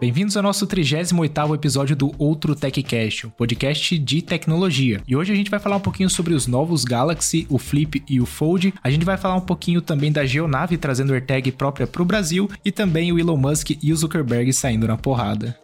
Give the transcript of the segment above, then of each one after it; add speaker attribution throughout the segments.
Speaker 1: Bem-vindos ao nosso 38º episódio do Outro TechCast, um podcast de tecnologia. E hoje a gente vai falar um pouquinho sobre os novos Galaxy, o Flip e o Fold. A gente vai falar um pouquinho também da Geonave trazendo AirTag própria para o Brasil e também o Elon Musk e o Zuckerberg saindo na porrada.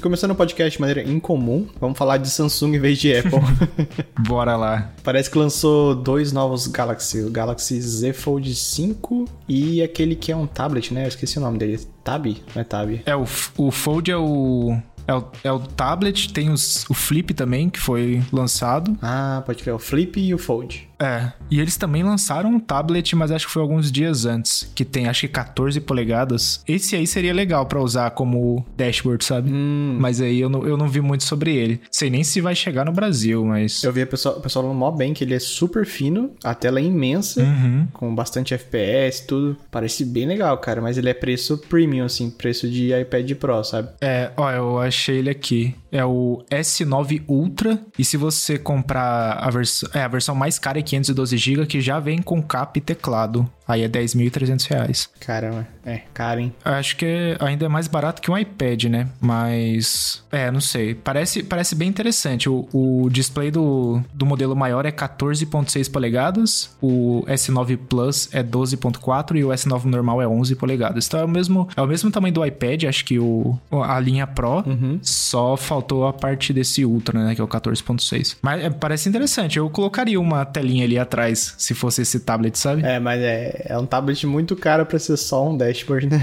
Speaker 2: E começando o podcast de maneira incomum, vamos falar de Samsung em vez de Apple.
Speaker 1: Bora lá.
Speaker 2: Parece que lançou dois novos Galaxy, o Galaxy Z Fold 5 e aquele que é um tablet, né? Eu esqueci o nome dele. Tab? Não é Tab?
Speaker 1: É, o, o Fold é o é o, é o tablet, tem os, o Flip também, que foi lançado.
Speaker 2: Ah, pode crer, o Flip e o Fold.
Speaker 1: É, e eles também lançaram um tablet, mas acho que foi alguns dias antes, que tem acho que 14 polegadas. Esse aí seria legal para usar como dashboard, sabe?
Speaker 2: Hum.
Speaker 1: Mas aí eu não, eu não vi muito sobre ele. Sei nem se vai chegar no Brasil, mas.
Speaker 2: Eu vi o pessoal, pessoal falando mó bem que ele é super fino, a tela é imensa,
Speaker 1: Uhum.
Speaker 2: com bastante FPS, tudo. Parece bem legal, cara, mas ele é preço premium, assim, preço de iPad Pro, sabe?
Speaker 1: É, ó, eu achei ele aqui. É o S9 Ultra. E se você comprar a versão. É, a versão mais cara é 512GB, que já vem com capa e teclado. Aí é 10.300 reais.
Speaker 2: Caramba, é caro, hein?
Speaker 1: Acho que é- ainda é mais barato que um iPad, né? Mas. É, não sei. Parece, parece bem interessante. O, o display do, do modelo maior é 14,6 polegadas. O S9 Plus é 12,4 e o S9 normal é 11 polegadas. Então é o mesmo, é o mesmo tamanho do iPad, acho que o, a linha Pro. Só faltou a parte desse Ultra, né? Que é o 14,6. Mas é, parece interessante. Eu colocaria uma telinha ali atrás se fosse esse tablet, sabe?
Speaker 2: É, mas é, é um tablet muito caro pra ser só um dashboard, né?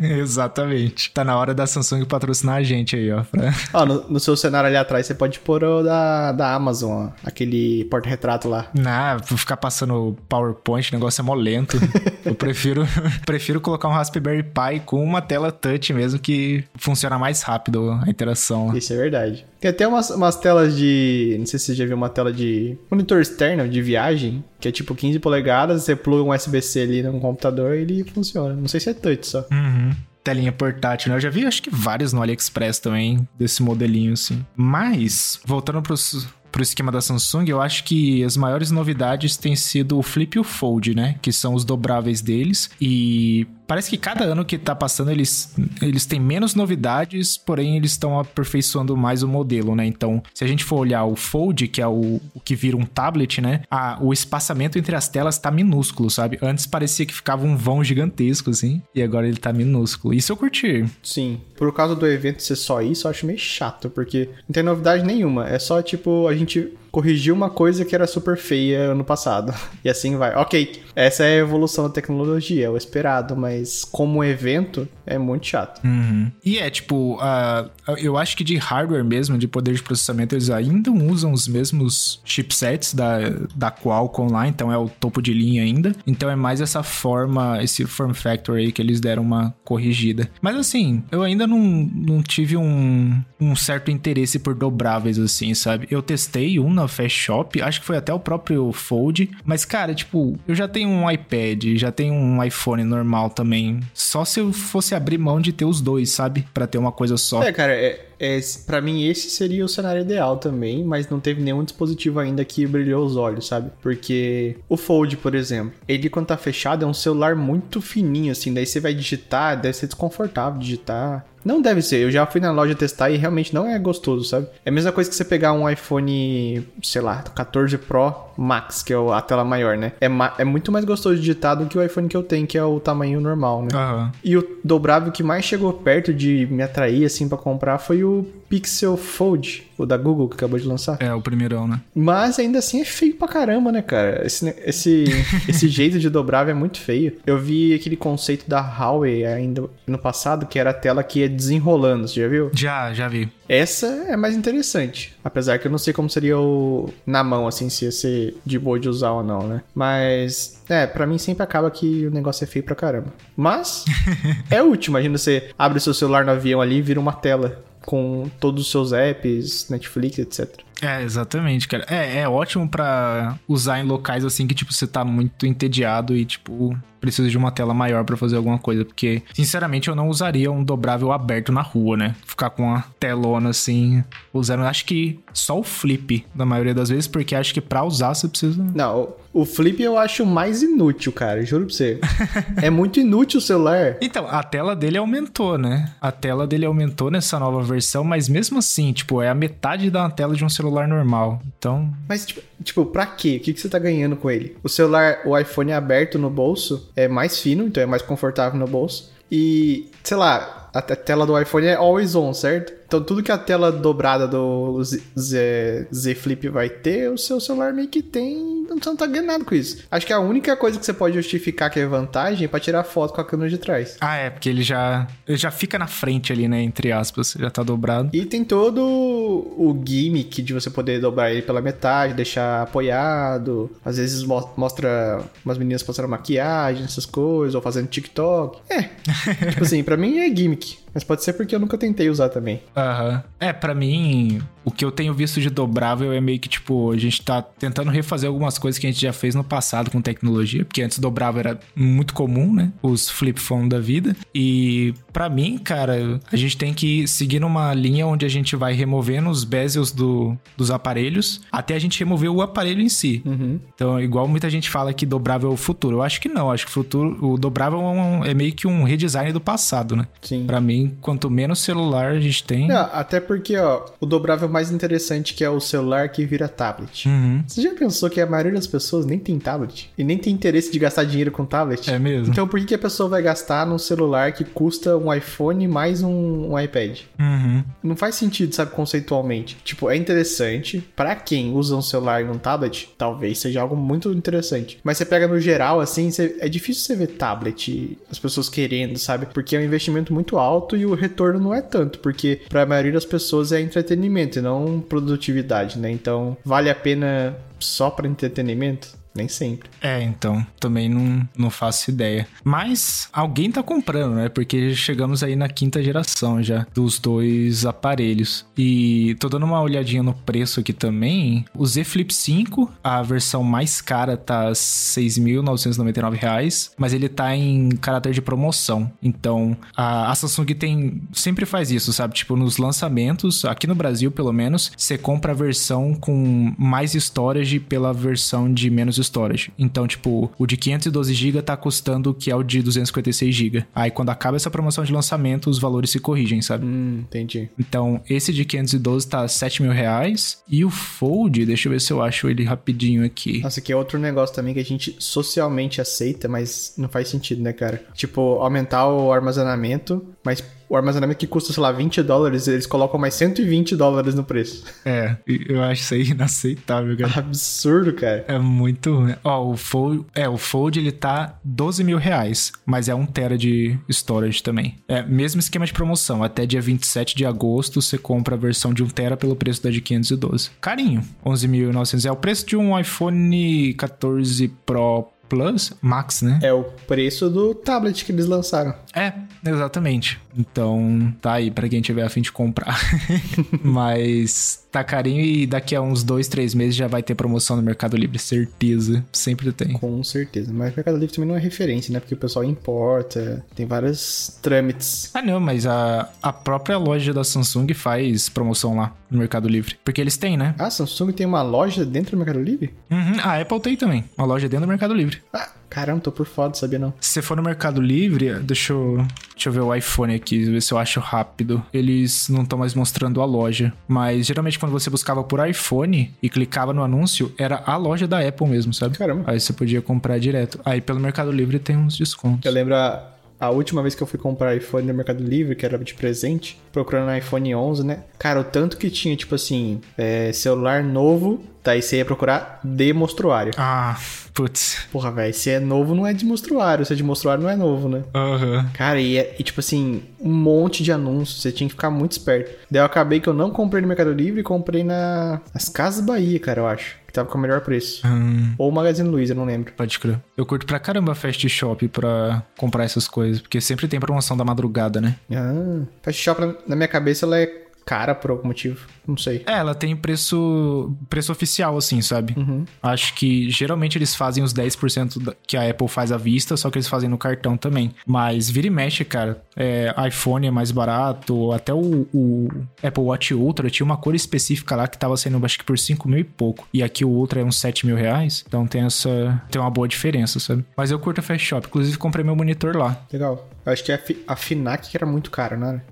Speaker 1: Exatamente. Tá na hora da Samsung patrocinar a gente aí, ó. pra-
Speaker 2: Ó, no, no seu cenário ali atrás você pode pôr o da, da Amazon, ó, aquele porta-retrato lá.
Speaker 1: Nah, vou ficar passando PowerPoint, o negócio é mó lento. Eu prefiro, prefiro colocar um Raspberry Pi com uma tela touch mesmo que funciona mais rápido a interação.
Speaker 2: Isso é verdade. Tem até umas, umas telas de. Não sei se você já viu uma tela de monitor externo de viagem, que é tipo 15 polegadas, você pluga um USB-C ali no computador e ele funciona. Não sei se é touch só.
Speaker 1: Uhum. Telinha portátil, né? Eu já vi, acho que vários no AliExpress também, desse modelinho, assim. Mas, voltando pros, pro esquema da Samsung, eu acho que as maiores novidades têm sido o Flip e o Fold, né? Que são os dobráveis deles. E parece que cada ano que tá passando, eles, eles têm menos novidades, porém eles estão aperfeiçoando mais o modelo, né? Então, se a gente for olhar o Fold, que é o, o que vira um tablet, né? A, o espaçamento entre as telas tá minúsculo, sabe? Antes parecia que ficava um vão gigantesco, assim, e agora ele tá minúsculo. Isso eu curti.
Speaker 2: Sim. Por causa do evento ser só isso, eu acho meio chato, porque não tem novidade nenhuma. É só, tipo, a gente corrigiu uma coisa que era super feia ano passado. E assim vai. Ok, essa é a evolução da tecnologia, é o esperado, mas como evento, é muito chato.
Speaker 1: Uhum. E é, tipo, ah, eu acho que de hardware mesmo, de poder de processamento, eles ainda usam os mesmos chipsets da, da Qualcomm lá, então é o topo de linha ainda. Então é mais essa forma, esse form factor aí que eles deram uma corrigida. Mas assim, eu ainda não, não tive um, um certo interesse por dobráveis assim, sabe? Eu testei um na Fast Shop, acho que foi até o próprio Fold, mas cara, tipo, eu já tenho um iPad, já tenho um iPhone normal também. Só se eu fosse abrir mão de ter os dois, sabe? Pra ter uma coisa só.
Speaker 2: É, cara, é, é, para mim esse seria o cenário ideal também, mas não teve nenhum dispositivo ainda que brilhou os olhos, sabe? Porque o Fold, por exemplo, ele quando tá fechado é um celular muito fininho, assim, daí você vai digitar, deve ser desconfortável digitar. Não deve ser, eu já fui na loja testar e realmente não é gostoso, sabe? É a mesma coisa que você pegar um iPhone, sei lá, 14 Pro Max, que é a tela maior, né? É, ma- é muito mais gostoso digitar do que o iPhone que eu tenho, que é o tamanho normal, né?
Speaker 1: Aham.
Speaker 2: E o dobrável que mais chegou perto de me atrair, assim, pra comprar foi o Pixel Fold, o da Google que acabou de lançar.
Speaker 1: É, o primeirão, né?
Speaker 2: Mas ainda assim é feio pra caramba, né, cara? Esse, esse, esse jeito de dobrável é muito feio. Eu vi aquele conceito da Huawei ainda no passado, que era a tela que ia desenrolando, você já viu?
Speaker 1: Já, já vi.
Speaker 2: Essa é mais interessante. Apesar que eu não sei como seria o na mão, assim, se ia ser de boa de usar ou não, né? Mas, é, pra mim sempre acaba que o negócio é feio pra caramba. Mas, é útil. Imagina você abre o seu celular no avião ali e vira uma tela com todos os seus apps, Netflix, etc.
Speaker 1: É, exatamente, cara. É, é ótimo pra usar em locais assim que, tipo, você tá muito entediado e, tipo, precisa de uma tela maior pra fazer alguma coisa. Porque, sinceramente, eu não usaria um dobrável aberto na rua, né? Ficar com uma telona assim, usando. Acho que só o flip, na maioria das vezes, porque acho que pra usar você precisa.
Speaker 2: Não, o flip eu acho mais inútil, cara. Juro pra você. é muito inútil o celular.
Speaker 1: Então, a tela dele aumentou, né? A tela dele aumentou nessa nova versão, mas mesmo assim, tipo, é a metade da tela de um celular normal. Então.
Speaker 2: Mas, tipo, tipo pra quê? O que, que você tá ganhando com ele? O celular, o iPhone é aberto no bolso, é mais fino, então é mais confortável no bolso. E, sei lá, a tela do iPhone é always on, certo? Então tudo que a tela dobrada do Z, Z, Z Flip vai ter, o seu celular meio que tem. Você não tá ganhando nada com isso. Acho que a única coisa que você pode justificar que é vantagem é pra tirar foto com a câmera de trás.
Speaker 1: Ah, é, porque ele já, ele já fica na frente ali, né? Entre aspas, já tá dobrado.
Speaker 2: E tem todo o gimmick de você poder dobrar ele pela metade, deixar apoiado. Às vezes mostra umas meninas passando maquiagem, essas coisas, ou fazendo TikTok. É. tipo assim, pra mim é gimmick. Mas pode ser porque eu nunca tentei usar também.
Speaker 1: Aham. É, para mim, o que eu tenho visto de dobrável é meio que tipo, a gente tá tentando refazer algumas coisas que a gente já fez no passado com tecnologia, porque antes dobrável era muito comum, né? Os flip phone da vida. E para mim, cara, a gente tem que seguir numa linha onde a gente vai removendo os bezels do, dos aparelhos até a gente remover o aparelho em si.
Speaker 2: Uhum.
Speaker 1: Então, igual muita gente fala que dobrável é o futuro. Eu acho que não. Acho que o futuro, o dobrável é, um, é meio que um redesign do passado, né?
Speaker 2: Sim.
Speaker 1: Pra mim, quanto menos celular a gente tem.
Speaker 2: Não, até porque, ó, o dobrável mais interessante que é o celular que vira tablet.
Speaker 1: Uhum.
Speaker 2: Você já pensou que a maioria das pessoas nem tem tablet? E nem tem interesse de gastar dinheiro com tablet?
Speaker 1: É mesmo.
Speaker 2: Então por que, que a pessoa vai gastar num celular que custa um iPhone mais um, um iPad?
Speaker 1: Uhum.
Speaker 2: Não faz sentido, sabe, conceitualmente. Tipo, é interessante para quem usa um celular e um tablet, talvez seja algo muito interessante. Mas você pega no geral, assim, você, é difícil você ver tablet, as pessoas querendo, sabe? Porque é um investimento muito alto e o retorno não é tanto, porque para a maioria das pessoas é entretenimento e não produtividade, né? Então, vale a pena só para entretenimento? Nem sempre.
Speaker 1: É, então, também não, não faço ideia. Mas alguém tá comprando, né? Porque chegamos aí na quinta geração já dos dois aparelhos. E tô dando uma olhadinha no preço aqui também. O Z Flip 5, a versão mais cara tá R$ 6.999, mas ele tá em caráter de promoção. Então, a, a Samsung tem sempre faz isso, sabe? Tipo, nos lançamentos, aqui no Brasil pelo menos, você compra a versão com mais storage pela versão de menos storage. Então, tipo, o de 512 GB tá custando o que é o de 256 GB. Aí quando acaba essa promoção de lançamento, os valores se corrigem, sabe?
Speaker 2: Hum, entendi.
Speaker 1: Então, esse de 512 tá 7 mil reais. E o Fold, deixa eu ver se eu acho ele rapidinho aqui.
Speaker 2: Nossa, que é outro negócio também que a gente socialmente aceita, mas não faz sentido, né, cara? Tipo, aumentar o armazenamento, mas o armazenamento que custa, sei lá, 20 dólares, eles colocam mais 120 dólares no preço.
Speaker 1: É, eu acho isso aí inaceitável, cara.
Speaker 2: Absurdo, cara.
Speaker 1: É muito ruim. Ó, o Fold, é, o Fold ele tá 12 mil reais, mas é 1 tera de storage também. É, mesmo esquema de promoção, até dia 27 de agosto você compra a versão de 1 tera pelo preço da de 512. Carinho, 11.900 é o preço de um iPhone 14 Pro Plus, Max, né?
Speaker 2: É o preço do tablet que eles lançaram.
Speaker 1: É, exatamente. Então, tá aí pra quem tiver a fim de comprar. Mas tá carinho e daqui a uns dois, três meses já vai ter promoção no Mercado Livre, certeza. Sempre tem.
Speaker 2: Com certeza. Mas o Mercado Livre também não é referência, né? Porque o pessoal importa, tem vários trâmites.
Speaker 1: Ah, não, mas a, a própria loja da Samsung faz promoção lá no Mercado Livre. Porque eles têm, né?
Speaker 2: Ah, a Samsung tem uma loja dentro do Mercado Livre?
Speaker 1: Uhum, a Apple tem também. Uma loja dentro do Mercado Livre.
Speaker 2: Ah, caramba, tô por fora, sabia não.
Speaker 1: Se você for no Mercado Livre, deixa eu, deixa eu ver o iPhone aqui, ver se eu acho rápido. Eles não estão mais mostrando a loja. Mas geralmente quando você buscava por iPhone e clicava no anúncio, era a loja da Apple mesmo, sabe?
Speaker 2: Caramba.
Speaker 1: Aí você podia comprar direto. Aí pelo Mercado Livre tem uns descontos.
Speaker 2: Eu lembro a, a última vez que eu fui comprar iPhone no Mercado Livre, que era de presente, procurando iPhone 11, né? Cara, o tanto que tinha, tipo assim, é, celular novo, daí você ia procurar de mostruário.
Speaker 1: Ah, putz.
Speaker 2: Porra, velho, se é novo não é de mostruário, se é de mostruário não é novo, né?
Speaker 1: Aham. Uhum.
Speaker 2: Cara, e, e, tipo assim, um monte de anúncios, você tinha que ficar muito esperto. Daí eu acabei que eu não comprei no Mercado Livre, comprei na nas Casas Bahia, cara, eu acho. Que tava com o melhor preço.
Speaker 1: Hum.
Speaker 2: Ou Magazine Luiza, não lembro.
Speaker 1: Pode crer. Eu curto pra caramba a Fast Shop pra comprar essas coisas, porque sempre tem promoção da madrugada, né?
Speaker 2: Ah, Fast Shop na minha cabeça ela é cara por algum motivo. Não sei.
Speaker 1: É, ela tem preço preço oficial, assim, sabe?
Speaker 2: Uhum.
Speaker 1: Acho que geralmente eles fazem os 10% da- que a Apple faz à vista, só que eles fazem no cartão também. Mas vira e mexe, cara. É, iPhone é mais barato, até o, o Apple Watch Ultra tinha uma cor específica lá que tava saindo acho que por 5 mil e pouco. E aqui o Ultra é uns 7 mil reais. Então tem essa. tem uma boa diferença, sabe? Mas eu curto a Fast Shop. Inclusive comprei meu monitor lá.
Speaker 2: Legal. Eu acho que a, Fi- a Finac que era muito cara, não era?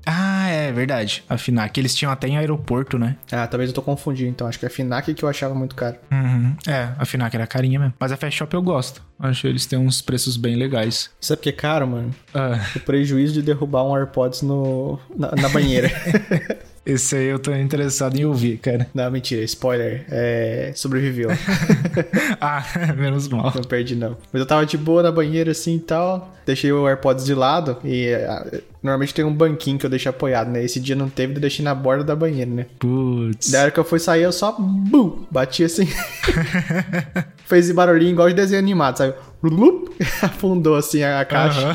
Speaker 1: Ah, é verdade. A Finac. Eles tinham até em aeroporto, né?
Speaker 2: Ah, talvez eu tô confundindo, então. Acho que é a Finac que eu achava muito caro.
Speaker 1: Uhum. É, a Finac era carinha mesmo. Mas a Fast Shop eu gosto. Acho que eles têm uns preços bem legais.
Speaker 2: Sabe o que é caro, mano?
Speaker 1: Ah,
Speaker 2: O prejuízo de derrubar um AirPods no, na, na banheira.
Speaker 1: esse aí eu tô interessado em ouvir, cara.
Speaker 2: não, mentira. Spoiler. É... Sobreviveu.
Speaker 1: ah, menos mal.
Speaker 2: Não perdi, não. Mas eu tava de boa na banheira assim e tal. Deixei o AirPods de lado e ah, normalmente tem um banquinho que eu deixo apoiado, né? Esse dia não teve, eu deixei na borda da banheira, né?
Speaker 1: Putz.
Speaker 2: Da hora que eu fui sair, eu só bum, bati assim. Fez esse barulhinho igual de desenho animado, sabe? Blup, Afundou assim a caixa.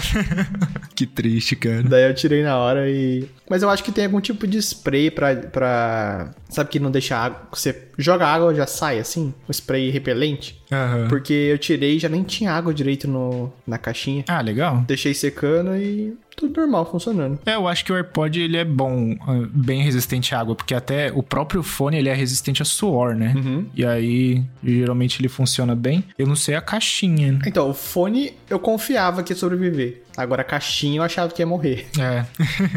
Speaker 1: Que triste, cara.
Speaker 2: Daí eu tirei na hora e. Mas eu acho que tem algum tipo de spray pra. pra... Sabe que não deixa água. Você joga água já sai assim? Um spray repelente?
Speaker 1: Aham.
Speaker 2: Porque eu tirei e já nem tinha água direito no, na caixinha.
Speaker 1: Ah, legal.
Speaker 2: Deixei secando e tudo normal, funcionando.
Speaker 1: É, eu acho que o AirPod ele é bom, ah, bem resistente à água, porque até o próprio fone ele é resistente a suor, né?
Speaker 2: Uhum.
Speaker 1: E aí, geralmente ele funciona bem. Eu não sei a caixinha. né?
Speaker 2: Então, o fone eu confiava que ia sobreviver. Agora caixinha eu achava que ia morrer.
Speaker 1: É.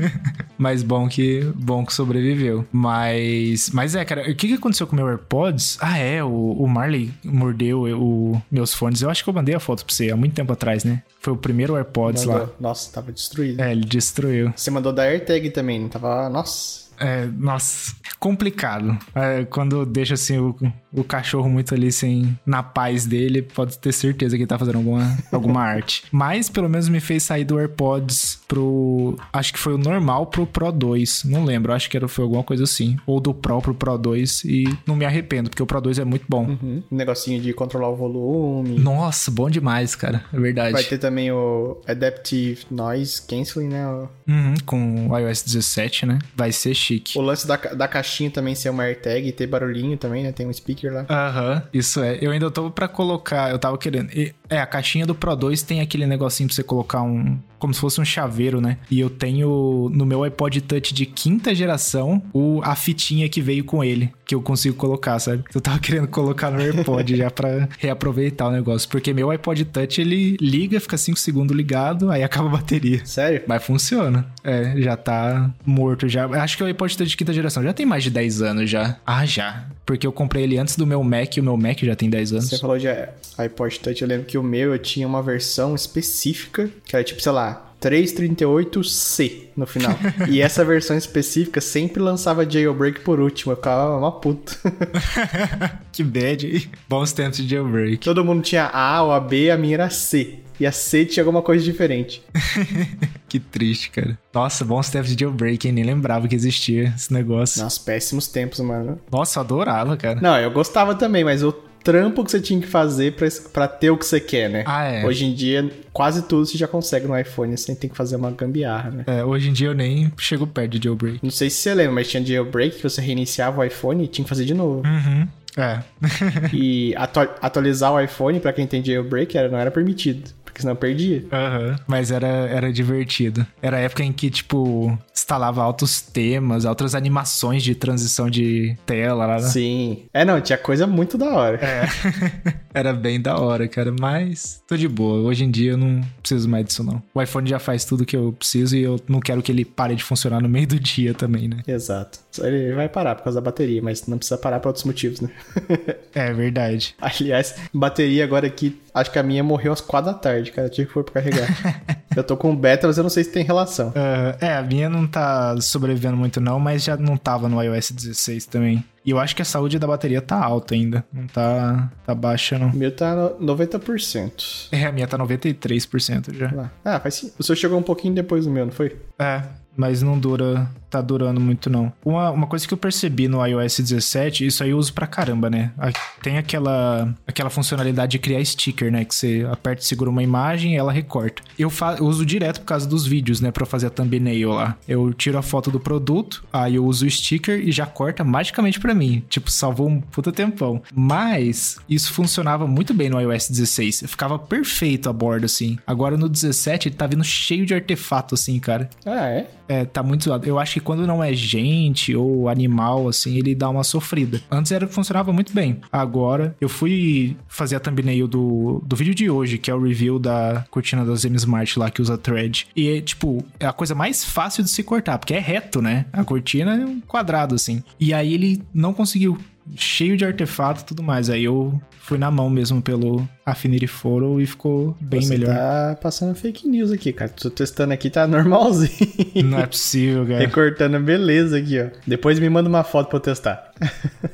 Speaker 1: mas bom que bom que sobreviveu. Mas mas é, cara, o que, que aconteceu com o meu AirPods? Ah, é, o, o Marley mordeu o meus fones. Eu acho que eu mandei a foto pra você há muito tempo atrás, né? Foi o primeiro AirPods lá.
Speaker 2: Mandou. Nossa, tava destruído.
Speaker 1: É, ele destruiu.
Speaker 2: Você mandou da AirTag também, não tava. Nossa.
Speaker 1: É, nossa, complicado. É, quando deixa assim o, o cachorro muito ali sem na paz dele, pode ter certeza que ele tá fazendo alguma, alguma arte. Mas pelo menos me fez sair do AirPods pro. Acho que foi o normal pro Pro 2. Não lembro, acho que era, foi alguma coisa assim. Ou do Pro pro Pro 2. E não me arrependo, porque o Pro 2 é muito bom.
Speaker 2: Uhum. Um negocinho de controlar o volume.
Speaker 1: Nossa, bom demais, cara. É verdade.
Speaker 2: Vai ter também o Adaptive Noise Cancelling, né?
Speaker 1: Uhum, com o iOS 17, né? Vai ser chique.
Speaker 2: O lance da, da caixinha também ser uma AirTag e ter barulhinho também, né? Tem um speaker lá.
Speaker 1: Aham, isso é. Eu ainda tô pra colocar, eu tava querendo. e- É, a caixinha do Pro 2 tem aquele negocinho pra você colocar um. Como se fosse um chaveiro, né? E eu tenho no meu iPod Touch de quinta geração o, a fitinha que veio com ele, que eu consigo colocar, sabe? Eu tava querendo colocar no AirPod já pra reaproveitar o negócio. Porque meu iPod Touch ele liga, fica 5 segundos ligado, aí acaba a bateria.
Speaker 2: Sério?
Speaker 1: Mas funciona. É, já tá morto já. Acho que o iPod Touch de quinta geração já tem mais de 10 anos já. Ah, já. Porque eu comprei ele antes do meu Mac e o meu Mac já tem 10 anos.
Speaker 2: Você falou de iPod Touch, eu lembro que o meu eu tinha uma versão específica, que era tipo, sei lá, 338C no final. e essa versão específica sempre lançava jailbreak por último, eu ficava uma puta.
Speaker 1: que bad? Bons tempos de jailbreak.
Speaker 2: Todo mundo tinha A ou a B, a minha era C. E a C tinha alguma coisa diferente.
Speaker 1: que triste, cara. Nossa, bons tempos de jailbreak, hein? Nem lembrava que existia esse negócio.
Speaker 2: Nossa, péssimos tempos, mano.
Speaker 1: Nossa, eu adorava, cara.
Speaker 2: Não, eu gostava também, mas o trampo que você tinha que fazer pra, pra ter o que você quer, né?
Speaker 1: Ah, é.
Speaker 2: Hoje em dia, quase tudo você já consegue no iPhone, você tem que fazer uma gambiarra, né?
Speaker 1: É, hoje em dia eu nem chego perto de jailbreak.
Speaker 2: Não sei se você lembra, mas tinha jailbreak que você reiniciava o iPhone e tinha que fazer de novo.
Speaker 1: Uhum. É.
Speaker 2: e atua- atualizar o iPhone, pra quem tem jailbreak, era, não era permitido, porque senão perdia.
Speaker 1: Aham. Mas era, era divertido. Era a época em que, tipo, instalava altos temas, outras animações de transição de tela lá. né?
Speaker 2: Sim. É, não, tinha coisa muito da hora.
Speaker 1: É. Era bem da hora, cara. Mas tô de boa. Hoje em dia eu não preciso mais disso, não. O iPhone já faz tudo que eu preciso e eu não quero que ele pare de funcionar no meio do dia também, né?
Speaker 2: Exato. Ele vai parar por causa da bateria, mas não precisa parar por outros motivos, né?
Speaker 1: É verdade.
Speaker 2: Aliás, bateria agora aqui, acho que a minha morreu às quatro da tarde, cara. Eu tive que pôr pra carregar. eu tô com beta, mas eu não sei se tem relação.
Speaker 1: Ah, é, a minha não tá sobrevivendo muito, não, mas já não tava no iOS 16 também. E eu acho que a saúde da bateria tá alta ainda. Não tá, tá baixa, não.
Speaker 2: O meu tá no 90%.
Speaker 1: É, a minha tá 93% já.
Speaker 2: Ah, faz sim. O seu chegou um pouquinho depois do meu, não foi?
Speaker 1: É, mas não dura, tá durando muito não. Uma, uma coisa que eu percebi no iOS 17, isso aí eu uso pra caramba, né? Tem aquela, aquela funcionalidade de criar sticker, né? Que você aperta e segura uma imagem e ela recorta. Eu, fa eu uso direto por causa dos vídeos, né? Pra fazer a thumbnail lá. Eu tiro a foto do produto, aí eu uso o sticker e já corta magicamente pra mim. Tipo, salvou um puta tempão. Mas isso funcionava muito bem no iOS 16. Ficava perfeito a borda, assim. Agora no 17 ele tá vindo cheio de artefato, assim, cara.
Speaker 2: Ah, é?
Speaker 1: É, tá muito zoado. Eu acho que quando não é gente ou animal, assim, ele dá uma sofrida. Antes era funcionava muito bem. Agora, eu fui fazer a thumbnail do, do vídeo de hoje, que é o review da cortina da Zen Smart lá, que usa thread. E é, tipo, é a coisa mais fácil de se cortar, porque é reto, né? A cortina é um quadrado, assim. E aí ele não conseguiu cheio de artefato e tudo mais. Aí eu fui na mão mesmo pelo Affinity Photo e ficou bem
Speaker 2: Você
Speaker 1: melhor.
Speaker 2: tá passando fake news aqui, cara. Tô testando aqui, tá normalzinho.
Speaker 1: Não é possível, cara.
Speaker 2: Recortando beleza aqui, ó. Depois me manda uma foto pra eu testar.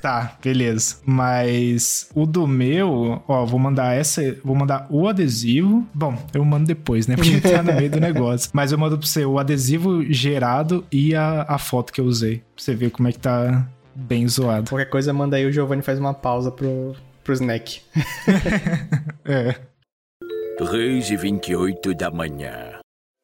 Speaker 1: tá, beleza. Mas o do meu, ó, vou mandar essa, vou mandar o adesivo. Bom, eu mando depois, né? Porque tá no meio do negócio. Mas eu mando pra você o adesivo gerado e a, a foto que eu usei. Pra você ver como é que tá bem zoado.
Speaker 2: Qualquer coisa, manda aí, o Giovanni faz uma pausa pro, pro snack.
Speaker 1: é.
Speaker 3: 3 e 28 da manhã.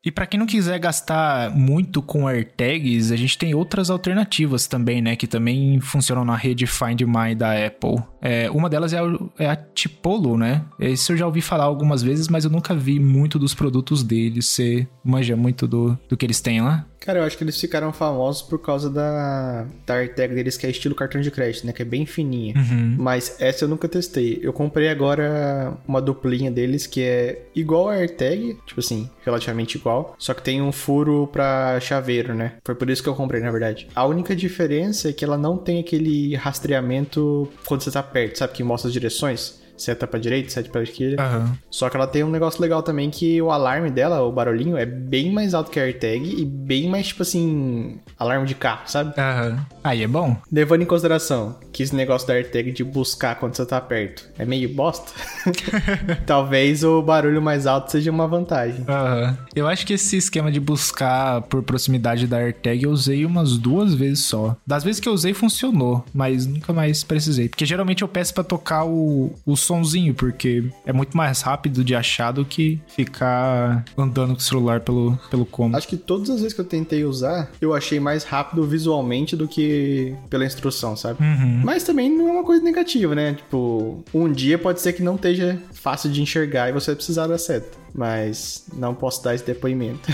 Speaker 1: E para quem não quiser gastar muito com AirTags, a gente tem outras alternativas também, né? Que também funcionam na rede Find My da Apple. É, uma delas é a, é a Tipolo, né? Esse eu já ouvi falar algumas vezes, mas eu nunca vi muito dos produtos deles. Você manja muito do, do que eles têm lá?
Speaker 2: Cara, eu acho que eles ficaram famosos por causa da, da AirTag deles, que é estilo cartão de crédito, né? Que é bem fininha.
Speaker 1: Uhum.
Speaker 2: Mas essa eu nunca testei. Eu comprei agora uma duplinha deles que é igual a AirTag, tipo assim, relativamente igual, só que tem um furo pra chaveiro, né? Foi por isso que eu comprei, na verdade. A única diferença é que ela não tem aquele rastreamento quando você tá perto, sabe? Que mostra as direções seta pra direita, seta pra esquerda.
Speaker 1: Uhum.
Speaker 2: Só que ela tem um negócio legal também que o alarme dela, o barulhinho, é bem mais alto que a AirTag e bem mais, tipo assim, alarme de carro, sabe?
Speaker 1: Uhum. Aí é bom.
Speaker 2: Levando em consideração que esse negócio da AirTag de buscar quando você tá perto é meio bosta, talvez o barulho mais alto seja uma vantagem.
Speaker 1: Uhum. Eu acho que esse esquema de buscar por proximidade da AirTag eu usei umas duas vezes só. Das vezes que eu usei funcionou, mas nunca mais precisei. Porque geralmente eu peço para tocar o, o sonzinho, porque é muito mais rápido de achar do que ficar andando com o celular pelo, pelo cômodo.
Speaker 2: Acho que todas as vezes que eu tentei usar, eu achei mais rápido visualmente do que pela instrução, sabe?
Speaker 1: Uhum.
Speaker 2: Mas também não é uma coisa negativa, né? Tipo, um dia pode ser que não esteja fácil de enxergar e você precisar da seta mas não posso dar esse depoimento.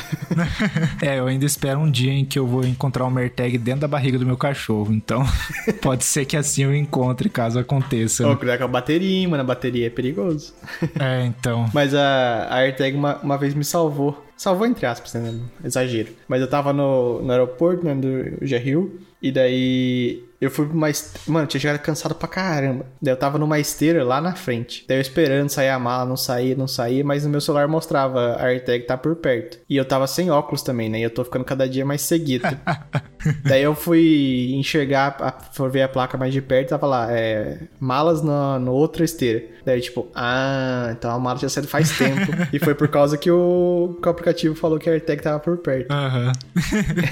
Speaker 1: é, eu ainda espero um dia em que eu vou encontrar um AirTag dentro da barriga do meu cachorro, então pode ser que assim eu encontre caso aconteça.
Speaker 2: Ou né? cuidar com a bateria, mano, a bateria é perigoso.
Speaker 1: é, então.
Speaker 2: Mas a, a AirTag uma, uma vez me salvou. Salvou entre aspas, né? Exagero. Mas eu tava no, no aeroporto, né, do GRU, e daí eu fui pra uma. Mano, tinha chegado cansado pra caramba. Daí eu tava numa esteira lá na frente. Daí eu esperando sair a mala, não saía, não saía, mas no meu celular mostrava a AirTag tá por perto. E eu tava sem óculos também, né? E eu tô ficando cada dia mais seguido. Daí eu fui enxergar, a, for ver a placa mais de perto, tava lá, é, malas no, no outra esteira. Daí, tipo, ah, então a mala tinha saído faz tempo. e foi por causa que o, que o aplicativo falou que a AirTag tava por perto.
Speaker 1: Aham. Uhum.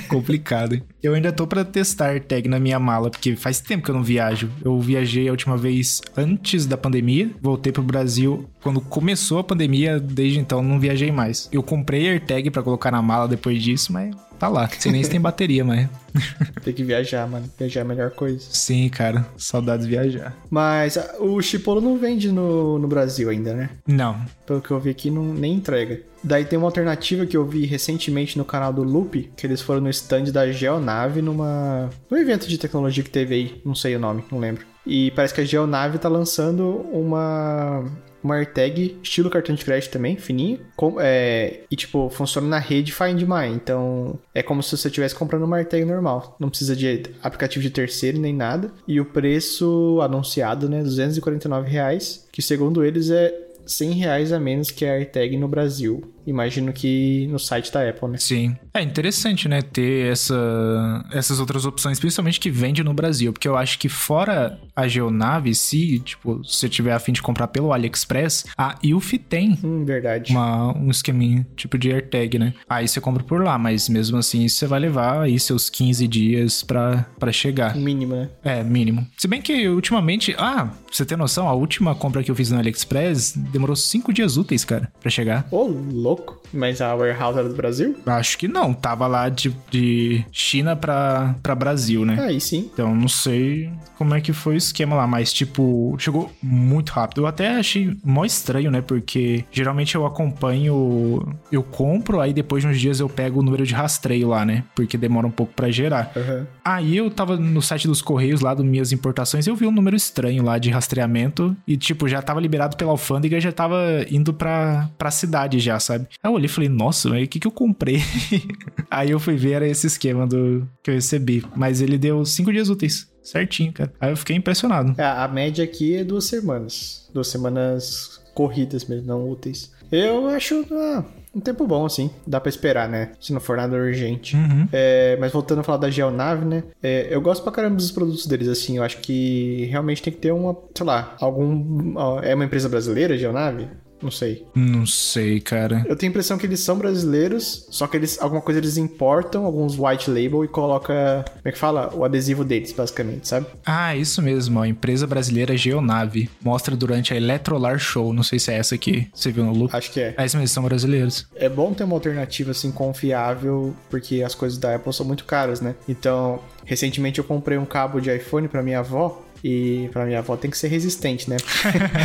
Speaker 1: Complicado, hein? Eu ainda tô pra testar a AirTag na minha mala, porque faz tempo que eu não viajo. Eu viajei a última vez antes da pandemia, voltei pro Brasil quando começou a pandemia, desde então não viajei mais. Eu comprei AirTag para colocar na mala depois disso, mas tá lá. Sei nem se tem bateria, mas.
Speaker 2: tem que viajar, mano. Viajar é a melhor coisa.
Speaker 1: Sim, cara. Saudades de viajar.
Speaker 2: Mas o Chipolo não vende no, no Brasil ainda, né?
Speaker 1: Não.
Speaker 2: Pelo que eu vi aqui, não, nem entrega. Daí tem uma alternativa que eu vi recentemente no canal do Loop, que eles foram no stand da Geonave numa. num evento de tecnologia que teve aí, não sei o nome, não lembro. E parece que a Geonave tá lançando uma uma AirTag estilo cartão de crédito também, fininho. Com, é, e, tipo, funciona na rede Find My. Então, é como se você estivesse comprando uma AirTag normal. Não precisa de aplicativo de terceiro nem nada. E o preço anunciado, né, 249 reais, que segundo eles é 100 reais a menos que a AirTag no Brasil. Imagino que no site da Apple, né?
Speaker 1: Sim. É interessante, né? Ter essa, essas outras opções, principalmente que vende no Brasil. Porque eu acho que fora a Geonave, se, tipo, se você tiver a fim de comprar pelo AliExpress, a Ilf tem
Speaker 2: Hum, verdade.
Speaker 1: uma, um esqueminha, tipo de AirTag, né? Aí você compra por lá, mas mesmo assim você vai levar aí seus 15 dias pra, pra chegar.
Speaker 2: Mínimo, né?
Speaker 1: É, mínimo. Se bem que ultimamente. Ah, você ter noção, a última compra que eu fiz no AliExpress demorou 5 dias úteis, cara, pra chegar.
Speaker 2: Ô, louco. Mas a warehouse era do Brasil?
Speaker 1: Acho que não, tava lá de, de China pra, pra Brasil, né?
Speaker 2: Aí sim.
Speaker 1: Então não sei como é que foi o esquema lá, mas tipo, chegou muito rápido. Eu até achei mó estranho, né? Porque geralmente eu acompanho, eu compro, aí depois de uns dias eu pego o número de rastreio lá, né? Porque demora um pouco pra gerar.
Speaker 2: Aham.
Speaker 1: Aí eu tava no site dos Correios lá do Minhas Importações, eu vi um número estranho lá de rastreamento e, tipo, já tava liberado pela alfândega, já tava indo pra, pra cidade já, sabe? Aí eu olhei e falei, nossa, mas o que que eu comprei? Aí eu fui ver, era esse esquema do que eu recebi. Mas ele deu cinco dias úteis. Certinho, cara. Aí eu fiquei impressionado.
Speaker 2: É, a média aqui é duas semanas. Duas semanas corridas mesmo, não úteis. Eu acho ah, um tempo bom, assim. Dá pra esperar, né? Se não for nada urgente.
Speaker 1: Uhum.
Speaker 2: É, mas voltando a falar da Geonave, né? É, eu gosto pra caramba dos produtos deles, assim. Eu acho que realmente tem que ter uma, sei lá, algum. ó, É uma empresa brasileira, Geonave? Não sei.
Speaker 1: Não sei, cara.
Speaker 2: Eu tenho a impressão que eles são brasileiros, só que eles alguma coisa eles importam, alguns white label e coloca, como é que fala? O adesivo deles, basicamente, sabe?
Speaker 1: Ah, isso mesmo, ó. Empresa brasileira Geonave. Mostra durante a Electrolar Show. Não sei se é essa aqui. Você viu no look?
Speaker 2: Acho que é.
Speaker 1: É isso mesmo, são brasileiros.
Speaker 2: É bom ter uma alternativa assim confiável, porque as coisas da Apple são muito caras, né? Então, recentemente eu comprei um cabo de iPhone pra minha avó. E pra minha avó tem que ser resistente, né?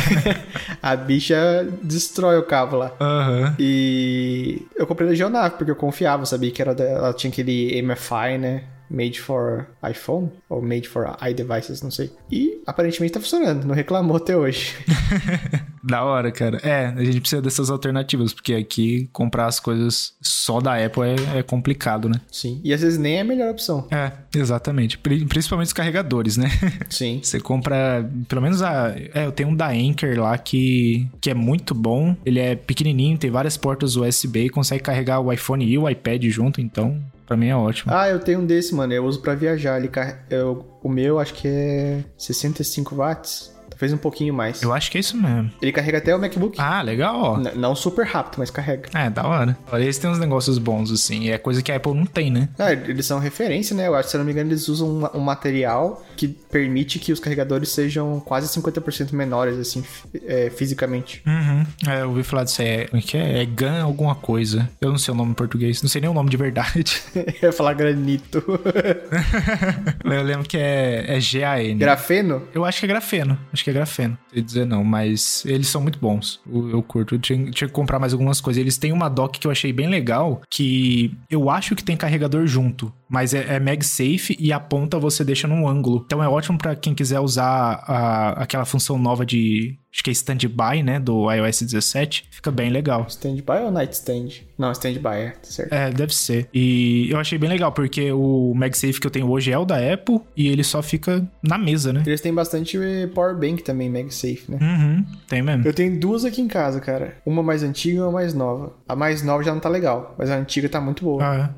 Speaker 2: a bicha destrói o cabo lá.
Speaker 1: Aham.
Speaker 2: E eu comprei da Geonave, porque eu confiava, sabia que era ela tinha aquele MFI, né? Made for iPhone, ou made for iDevices, não sei. E aparentemente tá funcionando, não reclamou até hoje.
Speaker 1: Da hora, cara. É, a gente precisa dessas alternativas, porque aqui comprar as coisas só da Apple é, é complicado, né?
Speaker 2: Sim. E às vezes nem é a melhor opção.
Speaker 1: É, exatamente. Pri- Principalmente os carregadores, né?
Speaker 2: Sim.
Speaker 1: Você compra, pelo menos a. É, eu tenho um da Anker lá que, que é muito bom. Ele é pequenininho, tem várias portas USB e consegue carregar o iPhone e o iPad junto, então pra mim é ótimo.
Speaker 2: Ah, eu tenho um desse, mano. Eu uso pra viajar. Ele car... eu... O meu acho que é 65 watts. Talvez um pouquinho mais.
Speaker 1: Eu acho que é isso mesmo.
Speaker 2: Ele carrega até o MacBook.
Speaker 1: Ah, legal, ó.
Speaker 2: N- Não super rápido, mas carrega.
Speaker 1: É, da hora. Olha, eles têm uns negócios bons, assim. e É coisa que a Apple não tem, né?
Speaker 2: Ah, eles são referência, né? Eu acho que, se eu não me engano, eles usam um, um material que permite que os carregadores sejam quase 50% menores, assim, é, fisicamente.
Speaker 1: Uhum. É, eu ouvi falar disso aí. É, como é que é? É GAN alguma coisa. Eu não sei o nome em português. Não sei nem o nome de verdade.
Speaker 2: Eu ia falar granito.
Speaker 1: eu lembro que é, é GAN.
Speaker 2: Grafeno?
Speaker 1: Eu acho que é grafeno. Acho que é grafeno. Sei dizer não, mas eles são muito bons. Eu, eu curto. Eu tinha, tinha que comprar mais algumas coisas. Eles têm uma dock que eu achei bem legal, que eu acho que tem carregador junto. Mas é, é MagSafe e a ponta você deixa num ângulo. Então é ótimo pra quem quiser usar a- aquela função nova de. Acho que é standby, né? Do iOS 17. Fica bem legal.
Speaker 2: Standby ou nightstand? Não, standby, é, tá certo.
Speaker 1: É, deve ser. E eu achei bem legal, porque o MagSafe que eu tenho hoje é o da Apple e ele só fica na mesa, né?
Speaker 2: Eles têm bastante power bank também, MagSafe, né?
Speaker 1: Uhum, tem mesmo.
Speaker 2: Eu tenho duas aqui em casa, cara. Uma mais antiga e uma mais nova. A mais nova já não tá legal, mas a antiga tá muito boa.
Speaker 1: Ah,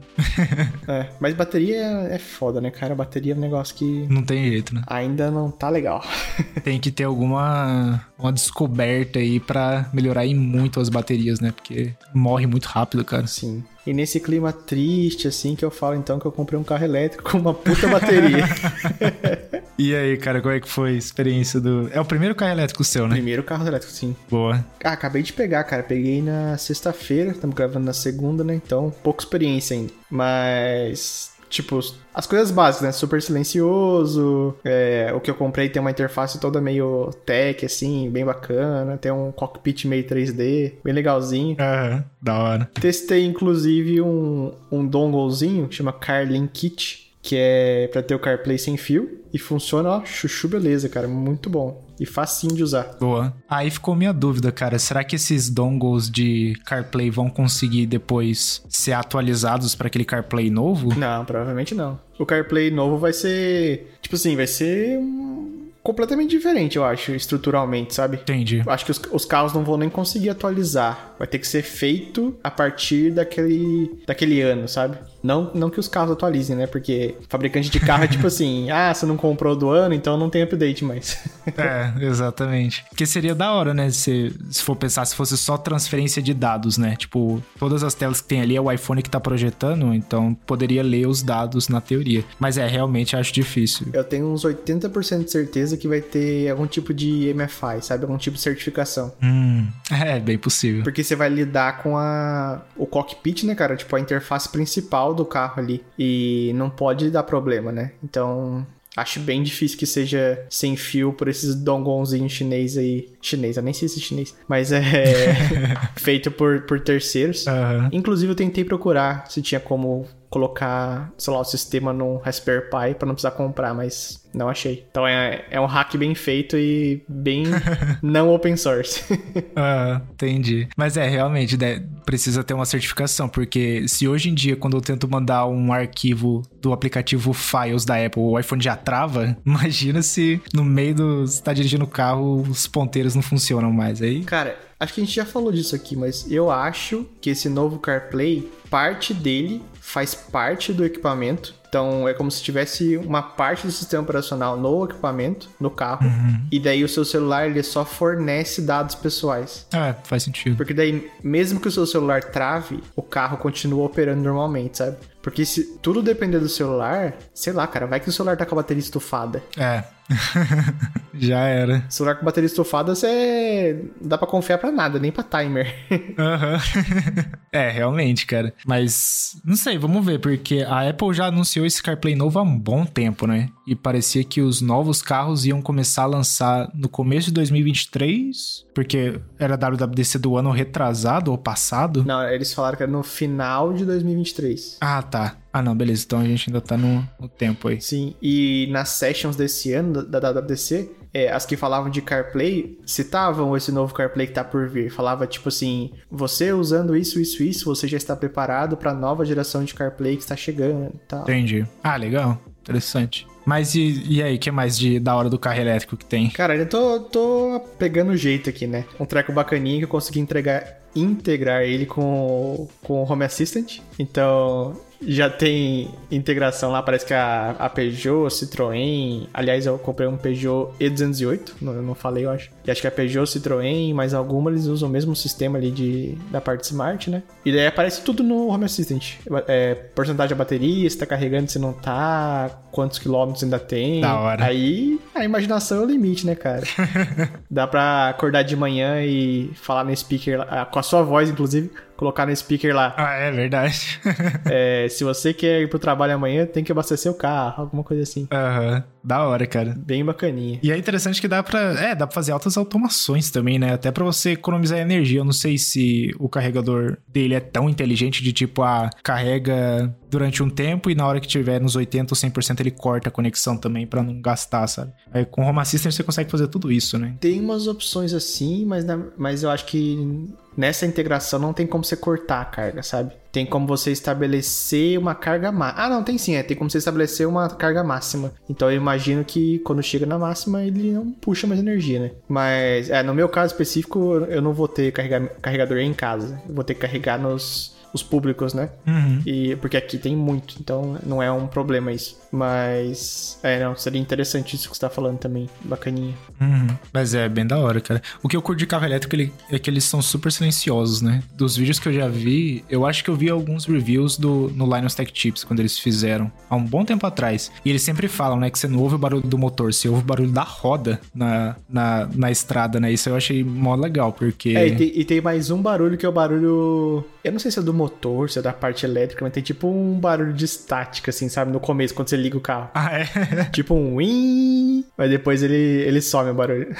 Speaker 2: É, mas bateria é foda, né, cara? Bateria é um negócio que
Speaker 1: não tem jeito, né?
Speaker 2: ainda não tá legal.
Speaker 1: Tem que ter alguma uma descoberta aí pra melhorar aí muito as baterias, né? Porque morre muito rápido, cara.
Speaker 2: Sim. E nesse clima triste, assim, que eu falo então que eu comprei um carro elétrico com uma puta bateria.
Speaker 1: E aí, cara, como é que foi a experiência do. É o primeiro carro elétrico seu, né?
Speaker 2: Primeiro carro elétrico, sim.
Speaker 1: Boa.
Speaker 2: Ah, acabei de pegar, cara. Peguei na sexta-feira, estamos gravando na segunda, né? Então, pouca experiência ainda. Mas, tipo, as coisas básicas, né? Super silencioso. é, o que eu comprei tem uma interface toda meio tech, assim, bem bacana. Tem um cockpit meio 3D, bem legalzinho.
Speaker 1: Aham, da hora.
Speaker 2: Testei, inclusive, um, um donglezinho que chama Carlin Kit, que é pra ter o CarPlay sem fio. E funciona, ó, chuchu beleza, cara. Muito bom. E facinho de usar.
Speaker 1: Boa. Aí ficou minha dúvida, cara. Será que esses dongles de CarPlay vão conseguir depois ser atualizados pra aquele CarPlay novo?
Speaker 2: Não, provavelmente não. O CarPlay novo vai ser. Tipo assim, vai ser um, completamente diferente, eu acho, estruturalmente, sabe?
Speaker 1: Entendi.
Speaker 2: Eu acho que os, os carros não vão nem conseguir atualizar. Vai ter que ser feito a partir daquele, daquele ano, sabe? Não, não que os carros atualizem, né? Porque fabricante de carro é tipo assim, ah, você não comprou do ano, então não tem update mais.
Speaker 1: é, exatamente. Porque seria da hora, né? Se, se for pensar, se fosse só transferência de dados, né? Tipo, todas as telas que tem ali é o iPhone que tá projetando, então poderia ler os dados na teoria. Mas é, realmente acho difícil.
Speaker 2: Eu tenho uns 80% de certeza que vai ter algum tipo de MFI, sabe? Algum tipo de certificação.
Speaker 1: Hum, é, bem possível.
Speaker 2: Porque você vai lidar com a o cockpit, né, cara? Tipo, a interface principal do carro ali. E não pode dar problema, né? Então, Acho bem difícil que seja sem fio por esses dongonzinhos chinês aí. Chinês, eu nem sei se é chinês. Mas é feito por, por terceiros.
Speaker 1: Aham.
Speaker 2: Inclusive, eu tentei procurar se tinha como colocar, sei lá, o sistema no Raspberry Pi pra não precisar comprar, mas não achei. Então é, é um hack bem feito e bem não open source.
Speaker 1: Ah, entendi. Mas é, realmente, né, precisa ter uma certificação, porque se hoje em dia, quando eu tento mandar um arquivo do aplicativo Files da Apple, o iPhone já trava, imagina se no meio do. Você tá dirigindo o carro, os ponteiros não funcionam mais. Aí.
Speaker 2: Cara, acho que a gente já falou disso aqui, mas eu acho que esse novo CarPlay, parte dele faz parte do equipamento. Então é como se tivesse uma parte do sistema operacional no equipamento, no carro, e daí o seu celular ele só fornece dados pessoais.
Speaker 1: É, faz sentido.
Speaker 2: Porque daí, mesmo que o seu celular trave, o carro continua operando normalmente, sabe? Porque se tudo depender do celular, sei lá, cara, vai que o celular tá com a bateria estufada.
Speaker 1: É. já era.
Speaker 2: Celular com bateria estufada, você não dá pra confiar pra nada, nem pra timer.
Speaker 1: Aham. é, realmente, cara. Mas não sei, vamos ver, porque a Apple já anunciou esse CarPlay novo há um bom tempo, né? E parecia que os novos carros iam começar a lançar no começo de 2023, porque era WWDC do ano retrasado ou passado.
Speaker 2: não, eles falaram que era no final de 2023.
Speaker 1: Ah, tá. Ah, não, beleza. Então a gente ainda tá no, no tempo aí.
Speaker 2: Sim, e nas sessions desse ano da WWDC, é, as que falavam de CarPlay citavam esse novo CarPlay que tá por vir. Falava tipo assim: você usando isso, isso, isso, você já está preparado para a nova geração de CarPlay que está chegando e tal.
Speaker 1: Entendi. Ah, legal. Interessante. Mas e, e aí, que mais de da hora do carro elétrico que tem?
Speaker 2: Cara, eu tô, tô pegando o jeito aqui, né? Um treco bacaninho que eu consegui entregar, integrar ele com, com o Home Assistant. Então, já tem integração lá, parece que a, a Peugeot, Citroën. Aliás, eu comprei um Peugeot E208, não, eu não falei, eu acho. E acho que a Peugeot, Citroën, mais alguma, eles usam o mesmo sistema ali de, da parte Smart, né? E daí aparece tudo no Home Assistant. É, porcentagem da bateria, se tá carregando, se não tá, quantos quilômetros ainda tem.
Speaker 1: Da hora.
Speaker 2: Aí a imaginação é o limite, né, cara? Dá pra acordar de manhã e falar no speaker, com a sua voz, inclusive, colocar no speaker lá.
Speaker 1: Ah, é verdade.
Speaker 2: É, se você quer ir pro trabalho amanhã, tem que abastecer o carro, alguma coisa assim.
Speaker 1: Aham. Da hora, cara.
Speaker 2: Bem bacaninha.
Speaker 1: E é interessante que dá pra. É, dá pra fazer altas automações também, né? Até pra você economizar energia. Eu não sei se o carregador dele é tão inteligente de tipo, ah, carrega durante um tempo e na hora que tiver nos 80 ou 100% ele corta a conexão também pra não gastar, sabe? Aí com o Home Assistant você consegue fazer tudo isso, né?
Speaker 2: Tem umas opções assim, mas, na- mas eu acho que nessa integração não tem como você cortar a carga, sabe? Tem como você estabelecer uma carga máxima. Ah, não, tem sim, é. Tem como você estabelecer uma carga máxima. Então eu imagino que quando chega na máxima ele não puxa mais energia, né? Mas, é, no meu caso específico, eu não vou ter carrega- carregador em casa. Eu vou ter que carregar nos os públicos, né?
Speaker 1: Uhum.
Speaker 2: E porque aqui tem muito, então não é um problema isso. Mas é, não, seria interessante isso que você tá falando também, bacaninha.
Speaker 1: Uhum. Mas é bem da hora, cara. O que eu curto de carro elétrico ele- é que eles são super silenciosos, né? Dos vídeos que eu já vi, eu acho que eu vi alguns reviews do, no Linus Tech Tips, quando eles fizeram, há um bom tempo atrás. E eles sempre falam, né, que você não ouve o barulho do motor, você ouve o barulho da roda na, na, na estrada, né? Isso eu achei mó legal, porque...
Speaker 2: É, e tem, e tem mais um barulho que é o barulho. Eu não sei se é do motor, se é da parte elétrica, mas tem tipo um barulho de estática, assim, sabe? No começo, quando você liga o carro.
Speaker 1: Ah, é?
Speaker 2: tipo um win, mas depois ele, ele some o barulho.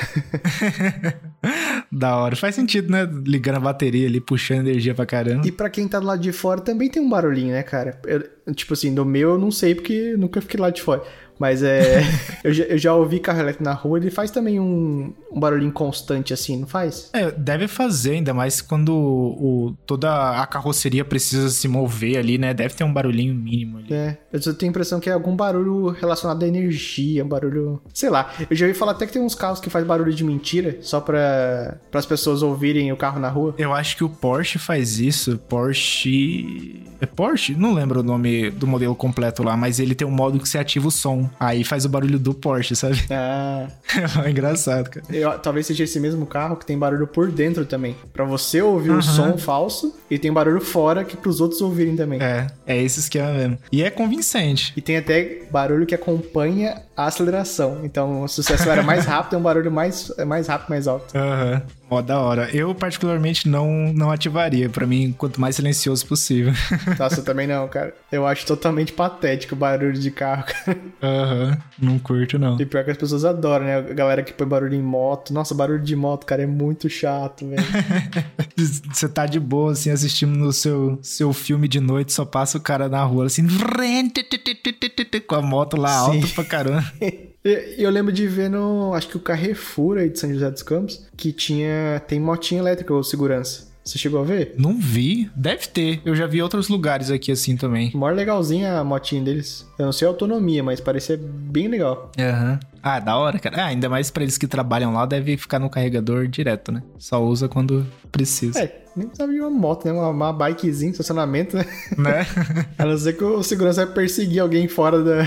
Speaker 1: da hora. Faz sentido, né? Ligando a bateria ali, puxando energia pra caramba.
Speaker 2: E pra quem tá do lado de fora também tem um barulhinho, né, cara? Eu- tipo assim, do meu eu não sei porque nunca fiquei lá de fora. Mas é. eu, já, eu já ouvi carro elétrico na rua, ele faz também um, um barulhinho constante assim, não faz?
Speaker 1: É, deve fazer, ainda mais quando o, toda a carroceria precisa se mover ali, né? Deve ter um barulhinho mínimo ali.
Speaker 2: É, eu tenho a impressão que é algum barulho relacionado à energia, um barulho. Sei lá. Eu já ouvi falar até que tem uns carros que faz barulho de mentira, só pra, as pessoas ouvirem o carro na rua.
Speaker 1: Eu acho que o Porsche faz isso. Porsche. É Porsche? Não lembro o nome do modelo completo lá, mas ele tem um modo que você ativa o som. Aí faz o barulho do Porsche, sabe?
Speaker 2: Ah.
Speaker 1: é engraçado, cara.
Speaker 2: Eu, talvez seja esse mesmo carro que tem barulho por dentro também. Pra você ouvir o um som falso e tem barulho fora que pros outros ouvirem também.
Speaker 1: É, é esse esquema mesmo. E é convincente.
Speaker 2: E tem até barulho que acompanha a aceleração. Então, se você acelera mais rápido, é um barulho mais, mais rápido, mais alto.
Speaker 1: Aham. Uhum. Ó, da hora. Eu, particularmente, não, não ativaria. Para mim, quanto mais silencioso possível.
Speaker 2: Nossa, eu também não, cara. Eu acho totalmente patético o barulho de carro, cara.
Speaker 1: Aham, uhum. não curto, não.
Speaker 2: E pior que as pessoas adoram, né? A galera que põe barulho em moto. Nossa, barulho de moto, cara, é muito chato, velho.
Speaker 1: Você tá de boa, assim, assistindo no seu, seu filme de noite, só passa o cara na rua, assim, com a moto lá alta pra caramba.
Speaker 2: Eu lembro de ver no, acho que o Carrefour aí de São José dos Campos, que tinha, tem motinha elétrica ou segurança. Você chegou a ver?
Speaker 1: Não vi. Deve ter. Eu já vi outros lugares aqui assim também.
Speaker 2: Maior legalzinha a motinha deles. Eu não sei a autonomia, mas parecia bem legal.
Speaker 1: Aham. Uhum. Ah, da hora, cara. Ah, ainda mais para eles que trabalham lá, deve ficar no carregador direto, né? Só usa quando precisa.
Speaker 2: É, nem precisava de uma moto, né? Uma, uma bikezinha, estacionamento, né?
Speaker 1: Né?
Speaker 2: a não ser que o segurança vai perseguir alguém fora da,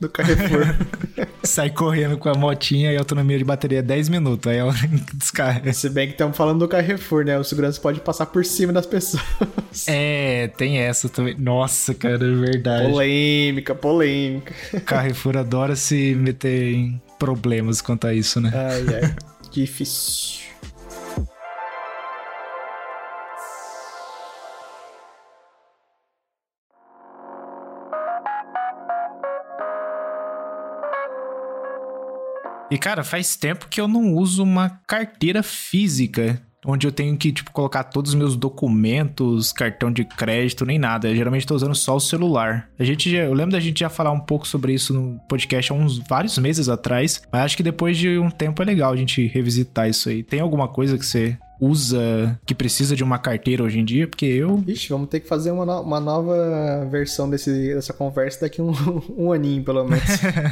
Speaker 2: do Carrefour.
Speaker 1: Sai correndo com a motinha e autonomia de bateria 10 é minutos, aí ela descarrega.
Speaker 2: Se bem que estamos falando do Carrefour, né? O segurança pode passar por cima das pessoas.
Speaker 1: É, tem essa também. Nossa, cara, é verdade.
Speaker 2: Polêmica, polêmica.
Speaker 1: Carrefour adora se meter em problemas quanto a isso, né?
Speaker 2: Ai, ai. Difícil.
Speaker 1: E cara, faz tempo que eu não uso uma carteira física onde eu tenho que, tipo, colocar todos os meus documentos, cartão de crédito, nem nada. Eu geralmente tô usando só o celular. A gente já, eu lembro da gente já falar um pouco sobre isso no podcast há uns vários meses atrás, mas acho que depois de um tempo é legal a gente revisitar isso aí. Tem alguma coisa que você usa, que precisa de uma carteira hoje em dia, porque eu.
Speaker 2: Ixi, vamos ter que fazer uma, no uma nova versão desse, dessa conversa daqui um, um aninho, pelo menos.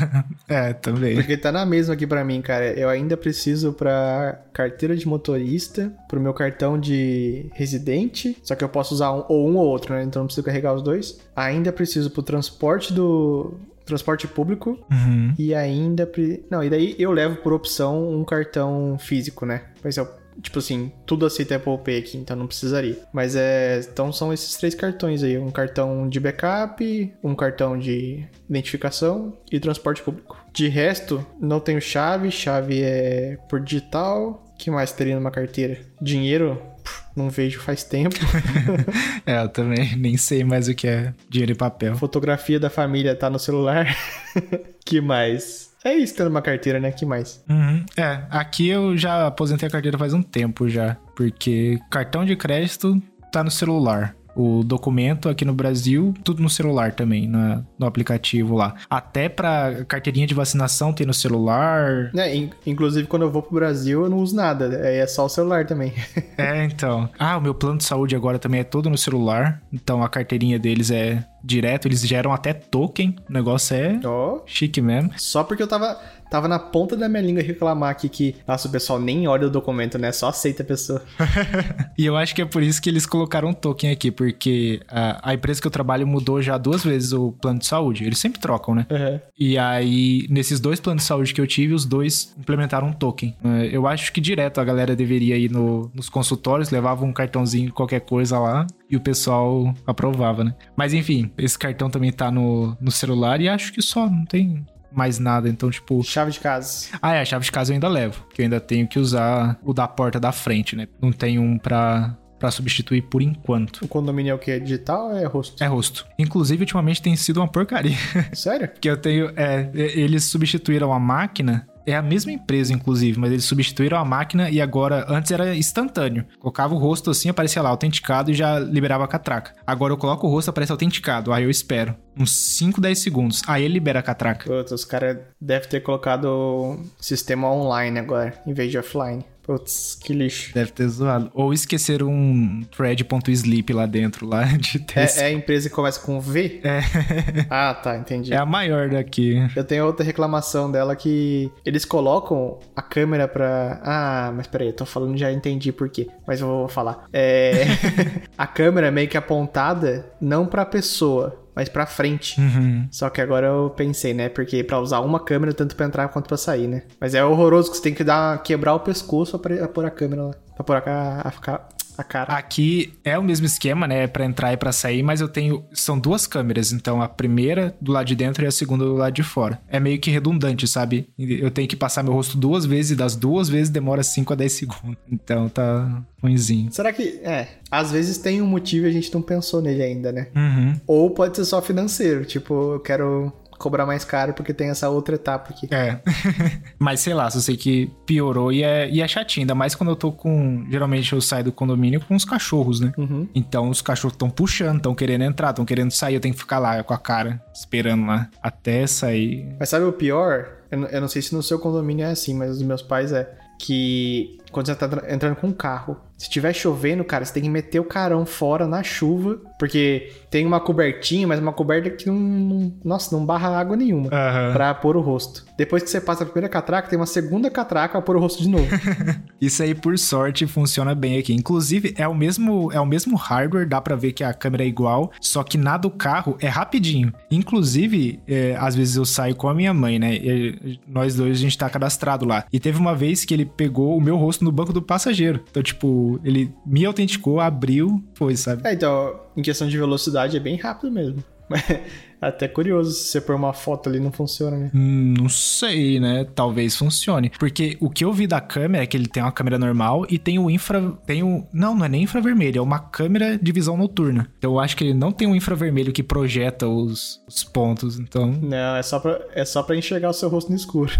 Speaker 1: é, também.
Speaker 2: Porque tá na mesma aqui para mim, cara. Eu ainda preciso pra carteira de motorista, pro meu cartão de residente, só que eu posso usar um, ou um ou outro, né? Então não preciso carregar os dois. Ainda preciso pro transporte do, transporte público
Speaker 1: uhum.
Speaker 2: e ainda. Pre... Não, e daí eu levo por opção um cartão físico, né? Mas eu Tipo assim, tudo aceita Apple Pay aqui, então não precisaria. Mas é. Então são esses três cartões aí: um cartão de backup, um cartão de identificação e transporte público. De resto, não tenho chave, chave é por digital. O que mais teria numa carteira? Dinheiro? Não vejo faz tempo.
Speaker 1: é, eu também nem sei mais o que é dinheiro e papel.
Speaker 2: Fotografia da família tá no celular. que mais? É isso tendo uma carteira, né? Que mais?
Speaker 1: Uhum. É, aqui eu já aposentei a carteira faz um tempo já, porque cartão de crédito tá no celular o documento aqui no Brasil, tudo no celular também, na, no aplicativo lá. Até pra carteirinha de vacinação tem no celular.
Speaker 2: É, in, inclusive quando eu vou pro Brasil eu não uso nada, é só o celular também.
Speaker 1: é, então. Ah, o meu plano de saúde agora também é todo no celular, então a carteirinha deles é direto, eles geram até token, o negócio é
Speaker 2: oh.
Speaker 1: chique mesmo.
Speaker 2: Só porque eu tava tava na ponta da minha língua reclamar aqui que, nossa, o pessoal nem olha o documento, né? Só aceita a pessoa.
Speaker 1: e eu acho que é por isso que eles colocaram um token aqui, porque a, a, empresa que eu trabalho mudou já duas vezes o plano de saúde. Eles sempre trocam, né?
Speaker 2: Uhum.
Speaker 1: E aí, nesses dois planos de saúde que eu tive, os dois implementaram um token. É, eu acho que direto a galera deveria ir no, nos consultórios, levava um cartãozinho, qualquer coisa lá, e o pessoal aprovava, né? Mas enfim, esse cartão também tá no, no celular e acho que só, não tem mais nada. Então, tipo.
Speaker 2: Chave de casa.
Speaker 1: Ah, é, a chave de casa eu ainda levo. Que eu ainda tenho que usar o da porta da frente, né? Não tem um pra para substituir por enquanto.
Speaker 2: O condomínio é o que? É digital ou é rosto?
Speaker 1: É rosto. Inclusive, ultimamente tem sido uma porcaria.
Speaker 2: Sério?
Speaker 1: Porque eu tenho. É, eles substituíram a máquina É a mesma empresa, inclusive, mas eles substituíram a máquina e agora, antes era instantâneo. Colocava o rosto assim, aparecia lá, autenticado e já liberava a catraca. Agora eu coloco o rosto, aparece autenticado. Aí eu espero. Uns 5, 10 segundos. Aí ele libera a catraca.
Speaker 2: Putz, os caras devem ter colocado sistema online agora, em vez de offline. Putz, que lixo.
Speaker 1: Deve ter zoado. Ou esqueceram um thread.sleep lá dentro, lá de teste.
Speaker 2: É, é a empresa que começa com V?
Speaker 1: É.
Speaker 2: Ah, tá, entendi.
Speaker 1: É a maior daqui.
Speaker 2: Eu tenho outra reclamação dela que eles colocam a câmera pra. Ah, mas peraí, eu tô falando, já entendi por quê. Mas eu vou falar. É. a câmera é meio que apontada não pra pessoa, mas pra frente.
Speaker 1: Uhum.
Speaker 2: Só que agora eu pensei, né? Porque pra usar uma câmera, tanto pra entrar quanto pra sair, né? Mas é horroroso que você tem que dar, quebrar o pescoço pra pra pôr a câmera lá. Pra pôr a, a, ficar- a cara.
Speaker 1: Aqui é o mesmo esquema, né? Pra entrar e pra sair, mas eu tenho. São duas câmeras. Então a primeira do lado de dentro e a segunda do lado de fora. É meio que redundante, sabe? Eu tenho que passar meu rosto duas vezes e das duas vezes demora 5 a 10 segundos. Então tá ruimzinho.
Speaker 2: Será que. É. Às vezes tem um motivo e a gente não pensou nele ainda, né?
Speaker 1: Uhum.
Speaker 2: Ou pode ser só financeiro. Tipo, eu quero cobrar mais caro porque tem essa outra etapa aqui.
Speaker 1: É. Mas sei lá, só sei que piorou e é, e é chatinho. Ainda mais quando eu tô com. Geralmente eu saio do condomínio com os cachorros, né?
Speaker 2: Uhum.
Speaker 1: Então os cachorros estão puxando, estão querendo entrar, estão querendo sair. Eu tenho que ficar lá com a cara, esperando lá até sair.
Speaker 2: Mas sabe o pior? Eu, não- eu não sei se no seu condomínio é assim, mas os meus pais é. Que quando você tá tra- entrando com um carro, se tiver chovendo, cara, você tem que meter o carão fora na chuva. Porque tem uma cobertinha, mas uma coberta que não. não- nossa, não barra água nenhuma.
Speaker 1: Aham.
Speaker 2: Pra pôr o rosto. Depois que você passa a primeira catraca, tem uma segunda catraca pra pôr o rosto de novo.
Speaker 1: Isso aí, por sorte, funciona bem aqui. Inclusive, é o mesmo, é o mesmo hardware, dá pra ver que a câmera é igual, só que na do carro é rapidinho. Inclusive, é, às vezes eu saio com a minha mãe, né? E nós dois, a gente tá cadastrado lá. E teve uma vez que ele pegou o meu rosto no banco do passageiro. Então, tipo, ele me autenticou, abriu, foi, sabe?
Speaker 2: É, então, em questão de velocidade é bem rápido mesmo. Até curioso se você pôr uma foto ali não funciona, né?
Speaker 1: Hum, Não sei, né? Talvez funcione. Porque o que eu vi da câmera é que ele tem uma câmera normal e tem o infra. Tem o. Não, não é nem infravermelho, é uma câmera de visão noturna. Então eu acho que ele não tem um infravermelho que projeta os, os pontos. Então.
Speaker 2: Não, é só, pra, é só pra enxergar o seu rosto no escuro.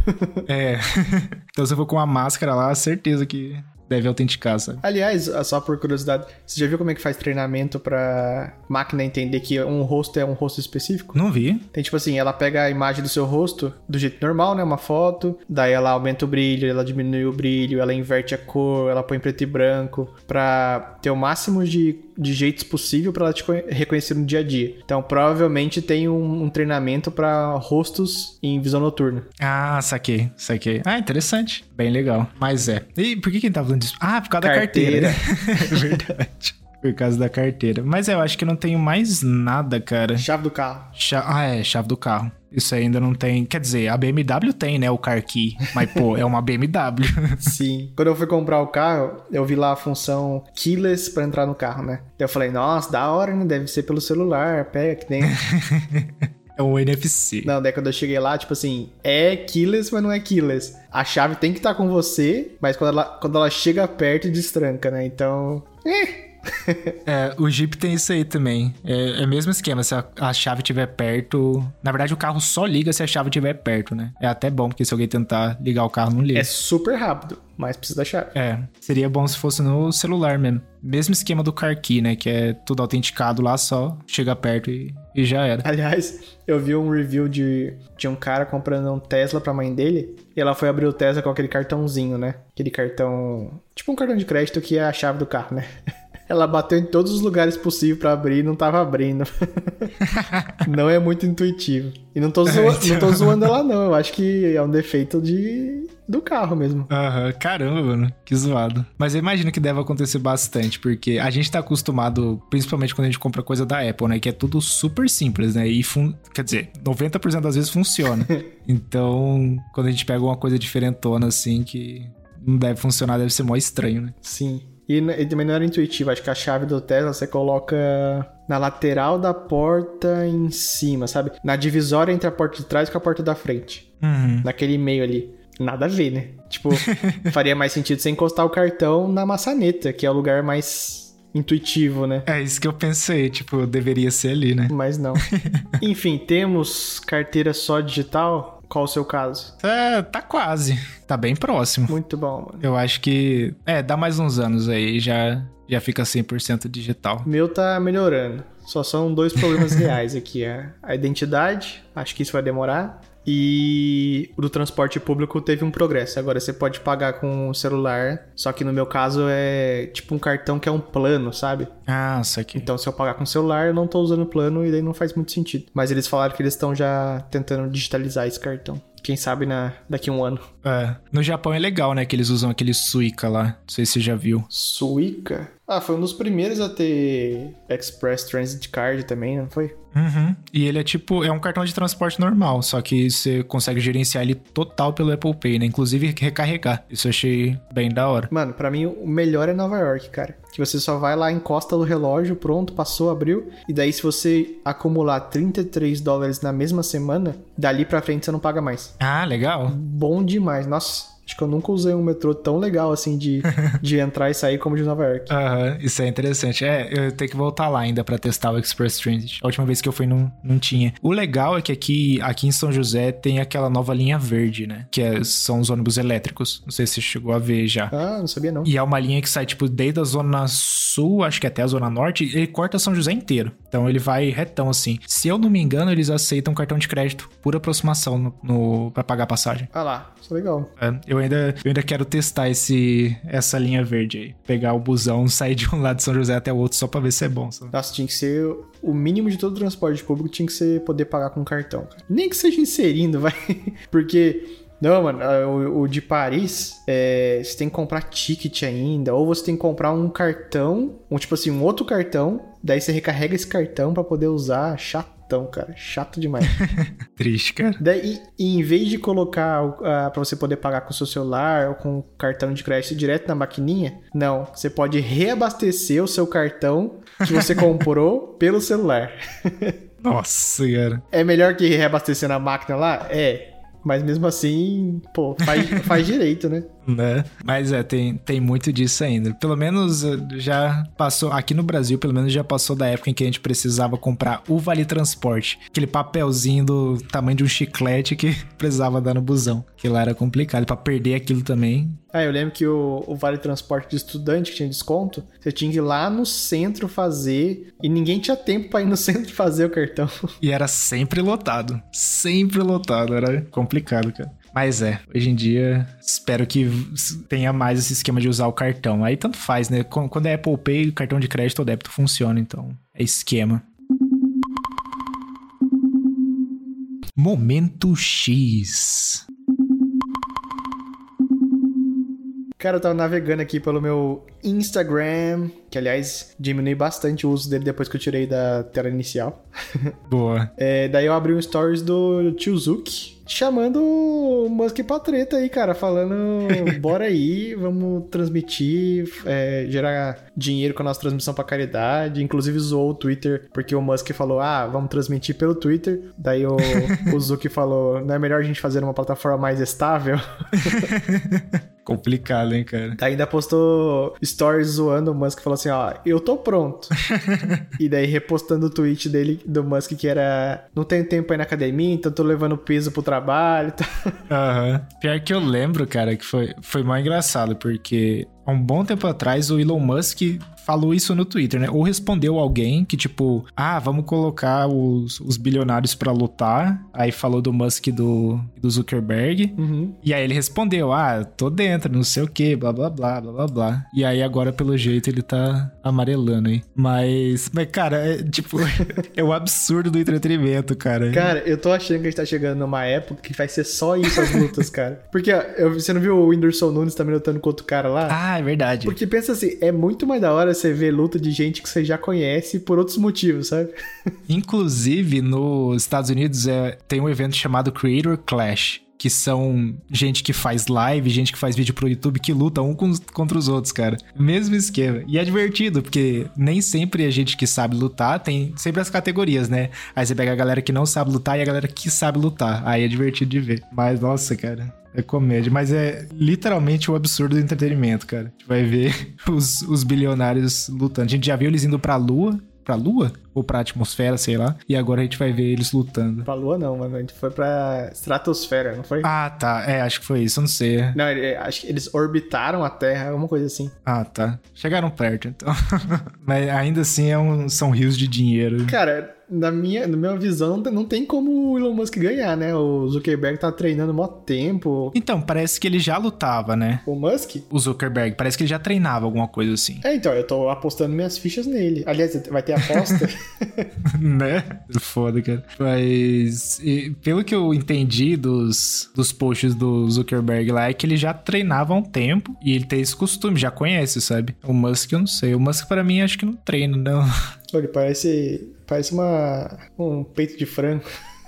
Speaker 1: É. então se eu for com uma máscara lá, certeza que deve autenticar, sabe?
Speaker 2: Aliás, só por curiosidade, você já viu como é que faz treinamento pra máquina entender que um rosto é um rosto específico?
Speaker 1: Não vi.
Speaker 2: Tem tipo assim, ela pega a imagem do seu rosto do jeito normal, né? Uma foto, daí ela aumenta o brilho, ela diminui o brilho, ela inverte a cor, ela põe preto e branco, pra ter o máximo de, de jeitos possível pra ela te co- reconhecer no dia a dia. Então, provavelmente tem um, um treinamento pra rostos em visão noturna.
Speaker 1: Ah, saquei, saquei. Ah, interessante. Bem legal. Mas é. E por que que gente tá falando disso? Ah, por causa
Speaker 2: Carteira.
Speaker 1: da carteira. é verdade. Por causa da carteira. Mas é, eu acho que não tenho mais nada, cara.
Speaker 2: Chave do carro.
Speaker 1: Cha- Ah, é, chave do carro. Isso ainda não tem. Quer dizer, a BMW tem, né? O car key. Mas, pô, é uma BMW.
Speaker 2: Sim. Quando eu fui comprar o carro, eu vi lá a função keyless pra entrar no carro, né? Eu falei, nossa, da hora, né? Deve ser pelo celular, pega que tem.
Speaker 1: é um NFC.
Speaker 2: não, daí quando eu cheguei lá, tipo assim, é keyless, mas não é keyless. A chave tem que estar com você, mas quando ela, quando ela chega perto, destranca, né? Então. Eh.
Speaker 1: É, o Jeep tem isso aí também. É, é o mesmo esquema, se a, a chave estiver perto. Na verdade, o carro só liga se a chave estiver perto, né? É até bom, porque se alguém tentar ligar o carro, não liga.
Speaker 2: É super rápido, mas precisa da chave.
Speaker 1: É, seria bom se fosse no celular mesmo. Mesmo esquema do car key, né? Que é tudo autenticado lá, só chega perto e, e já era.
Speaker 2: Aliás, eu vi um review de, de um cara comprando um Tesla pra mãe dele. E ela foi abrir o Tesla com aquele cartãozinho, né? Aquele cartão. Tipo um cartão de crédito que é a chave do carro, né? Ela bateu em todos os lugares possíveis pra abrir e não tava abrindo. não é muito intuitivo. E não tô, zoa- não tô zoando ela, não. Eu acho que é um defeito de do carro mesmo.
Speaker 1: Aham, caramba, mano, que zoado. Mas eu imagino que deve acontecer bastante, porque a gente tá acostumado, principalmente quando a gente compra coisa da Apple, né? Que é tudo super simples, né? E, fun... quer dizer, 90% das vezes funciona. então, quando a gente pega uma coisa diferentona assim, que não deve funcionar, deve ser mó estranho, né?
Speaker 2: Sim. E, e também não era intuitivo. Acho que a chave do Tesla você coloca na lateral da porta em cima, sabe? Na divisória entre a porta de trás com a porta da frente.
Speaker 1: Uhum.
Speaker 2: Naquele meio ali. Nada a ver, né? Tipo, faria mais sentido você encostar o cartão na maçaneta, que é o lugar mais intuitivo, né?
Speaker 1: É isso que eu pensei, tipo, deveria ser ali, né?
Speaker 2: Mas não. Enfim, temos carteira só digital. Qual o seu caso?
Speaker 1: É, tá quase. Tá bem próximo.
Speaker 2: Muito bom, mano.
Speaker 1: Eu acho que. É, dá mais uns anos aí, já, já fica 100% digital.
Speaker 2: Meu tá melhorando. Só são dois problemas reais aqui. É a identidade, acho que isso vai demorar. E o do transporte público teve um progresso. Agora você pode pagar com o celular, só que no meu caso é tipo um cartão que é um plano, sabe?
Speaker 1: Ah, isso aqui.
Speaker 2: Então se eu pagar com o celular, eu não tô usando o plano e daí não faz muito sentido. Mas eles falaram que eles estão já tentando digitalizar esse cartão. Quem sabe na, daqui a um ano.
Speaker 1: É. No Japão é legal, né? Que eles usam aquele Suica lá. Não sei se você já viu.
Speaker 2: Suica? Ah, foi um dos primeiros a ter Express Transit Card também, não foi?
Speaker 1: Uhum. E ele é tipo, é um cartão de transporte normal, só que você consegue gerenciar ele total pelo Apple Pay, né? Inclusive recarregar. Isso eu achei bem da hora.
Speaker 2: Mano, pra mim o melhor é Nova York, cara. Que você só vai lá, encosta no relógio, pronto, passou, abriu. E daí, se você acumular 33 dólares na mesma semana, dali pra frente você não paga mais.
Speaker 1: Ah, legal.
Speaker 2: Bom demais. Nossa, Acho que eu nunca usei um metrô tão legal assim de, de entrar e sair como de Nova York.
Speaker 1: Aham, isso é interessante. É, eu tenho que voltar lá ainda pra testar o Express Transit. A última vez que eu fui não, não tinha. O legal é que aqui, aqui em São José tem aquela nova linha verde, né? Que é- são os ônibus elétricos. Não sei se você chegou a ver já.
Speaker 2: Ah, não sabia não.
Speaker 1: E é uma linha que sai, tipo, desde a zona sul, acho que até a zona norte, ele corta São José inteiro. Então ele vai retão, assim. Se eu não me engano, eles aceitam cartão de crédito por aproximação no, no, pra pagar a passagem.
Speaker 2: Ah lá, isso é legal.
Speaker 1: É, eu, ainda, eu ainda quero testar esse, essa linha verde aí. Pegar o busão, sair de um lado de São José até o outro só pra ver se é bom. sabe?
Speaker 2: Nossa, tinha que ser o mínimo de todo transporte público tinha que ser poder pagar com cartão. Nem que seja inserindo, vai. Porque não, mano, o, o de Paris, é, você tem que comprar ticket ainda, ou você tem que comprar um cartão, um tipo assim, um outro cartão, daí você recarrega esse cartão pra poder usar. Chatão, cara, chato demais.
Speaker 1: Triste, cara.
Speaker 2: Daí, e em vez de colocar uh, para você poder pagar com o seu celular ou com o cartão de crédito direto na maquininha, não. Você pode reabastecer o seu cartão que você comprou pelo celular.
Speaker 1: Nossa, cara.
Speaker 2: É melhor que reabastecer na máquina lá? É. Mas mesmo assim, pô, faz, faz direito, né?
Speaker 1: Né? Mas é, tem, tem muito disso ainda. Pelo menos eh, já passou, aqui no Brasil, pelo menos já passou da época em que a gente precisava comprar o Vale Transporte. Aquele papelzinho do tamanho de um chiclete que precisava dar no busão. Que lá era complicado. Pra perder aquilo também.
Speaker 2: Ah, eu lembro que o, o Vale Transporte de estudante que tinha desconto, você tinha que ir lá no centro fazer e ninguém tinha tempo pra ir no centro fazer o cartão.
Speaker 1: E era sempre lotado. Sempre lotado. Era complicado, cara. Mas é, hoje em dia, espero que tenha mais esse esquema de usar o cartão. Aí tanto faz, né? Qu- Quando é Apple Pay, o cartão de crédito ou débito funciona, então é esquema. Momento X.
Speaker 2: Cara, eu tava navegando aqui pelo meu Instagram, que aliás diminui bastante o uso dele depois que eu tirei da tela inicial.
Speaker 1: Boa.
Speaker 2: É, daí eu abri um stories do Tio Zuki chamando o Musk pra treta aí, cara, falando: bora aí, vamos transmitir, é, gerar dinheiro com a nossa transmissão pra caridade. Inclusive zoou o Twitter, porque o Musk falou: ah, vamos transmitir pelo Twitter. Daí o, o Zuki falou: não é melhor a gente fazer uma plataforma mais estável?
Speaker 1: Complicado, hein, cara?
Speaker 2: Ainda postou stories zoando o Musk falou assim, ó, eu tô pronto. e daí repostando o tweet dele, do Musk, que era, não tenho tempo aí na academia, então tô levando peso pro trabalho. Tá?
Speaker 1: Aham. Pior que eu lembro, cara, que foi, foi mais engraçado, porque há um bom tempo atrás o Elon Musk falou isso no Twitter, né? Ou respondeu alguém que, tipo, ah, vamos colocar os, os bilionários pra lutar. Aí falou do Musk do, do Zuckerberg.
Speaker 2: Uhum.
Speaker 1: E aí ele respondeu, ah, tô dentro, não sei o que, blá blá blá, blá blá blá. E aí agora, pelo jeito, ele tá amarelando aí. Mas, mas cara, é tipo, é o absurdo do entretenimento, cara.
Speaker 2: Cara, eu tô achando que a gente tá chegando numa época que vai ser só isso as lutas, cara. Porque ó, você não viu o Whindersson Nunes também lutando com outro cara lá?
Speaker 1: Ah, é verdade.
Speaker 2: Porque pensa assim, é muito mais da hora você ver luta de gente que você já conhece por outros motivos, sabe?
Speaker 1: Inclusive, nos Estados Unidos é, tem um evento chamado Creator Clash. Que são gente que faz live, gente que faz vídeo pro YouTube, que luta um contra os outros, cara. Mesmo esquema. E é divertido, porque nem sempre a gente que sabe lutar tem sempre as categorias, né? Aí você pega a galera que não sabe lutar e a galera que sabe lutar. Aí é divertido de ver. Mas, nossa, cara. É comédia, mas é literalmente o absurdo do entretenimento, cara. A gente vai ver os, os bilionários lutando. A gente já viu eles indo pra lua, pra Lua? Ou pra atmosfera, sei lá. E agora a gente vai ver eles lutando.
Speaker 2: Pra Lua não, mano. A gente foi pra estratosfera, não foi?
Speaker 1: Ah, tá. É, acho que foi isso, eu não sei.
Speaker 2: Não, ele- acho que eles orbitaram a Terra, alguma coisa assim.
Speaker 1: Ah, tá. Chegaram perto, então. Mas ainda assim é um- são rios de dinheiro.
Speaker 2: Cara, na minha, na minha visão, não tem- não tem como o Elon Musk ganhar, né? O Zuckerberg tá treinando mó tempo.
Speaker 1: Então, parece que ele já lutava, né?
Speaker 2: O Musk?
Speaker 1: O Zuckerberg. Parece que ele já treinava alguma coisa assim.
Speaker 2: É, então, eu tô apostando minhas fichas nele. Aliás, vai ter aposta.
Speaker 1: né? Foda, cara. Mas e, pelo que eu entendi dos, dos posts do Zuckerberg lá, é que ele já treinava há um tempo e ele tem esse costume, já conhece, sabe? O Musk eu não sei. O Musk pra mim acho que não treina, não.
Speaker 2: Olha, parece. Parece uma. um peito de frango.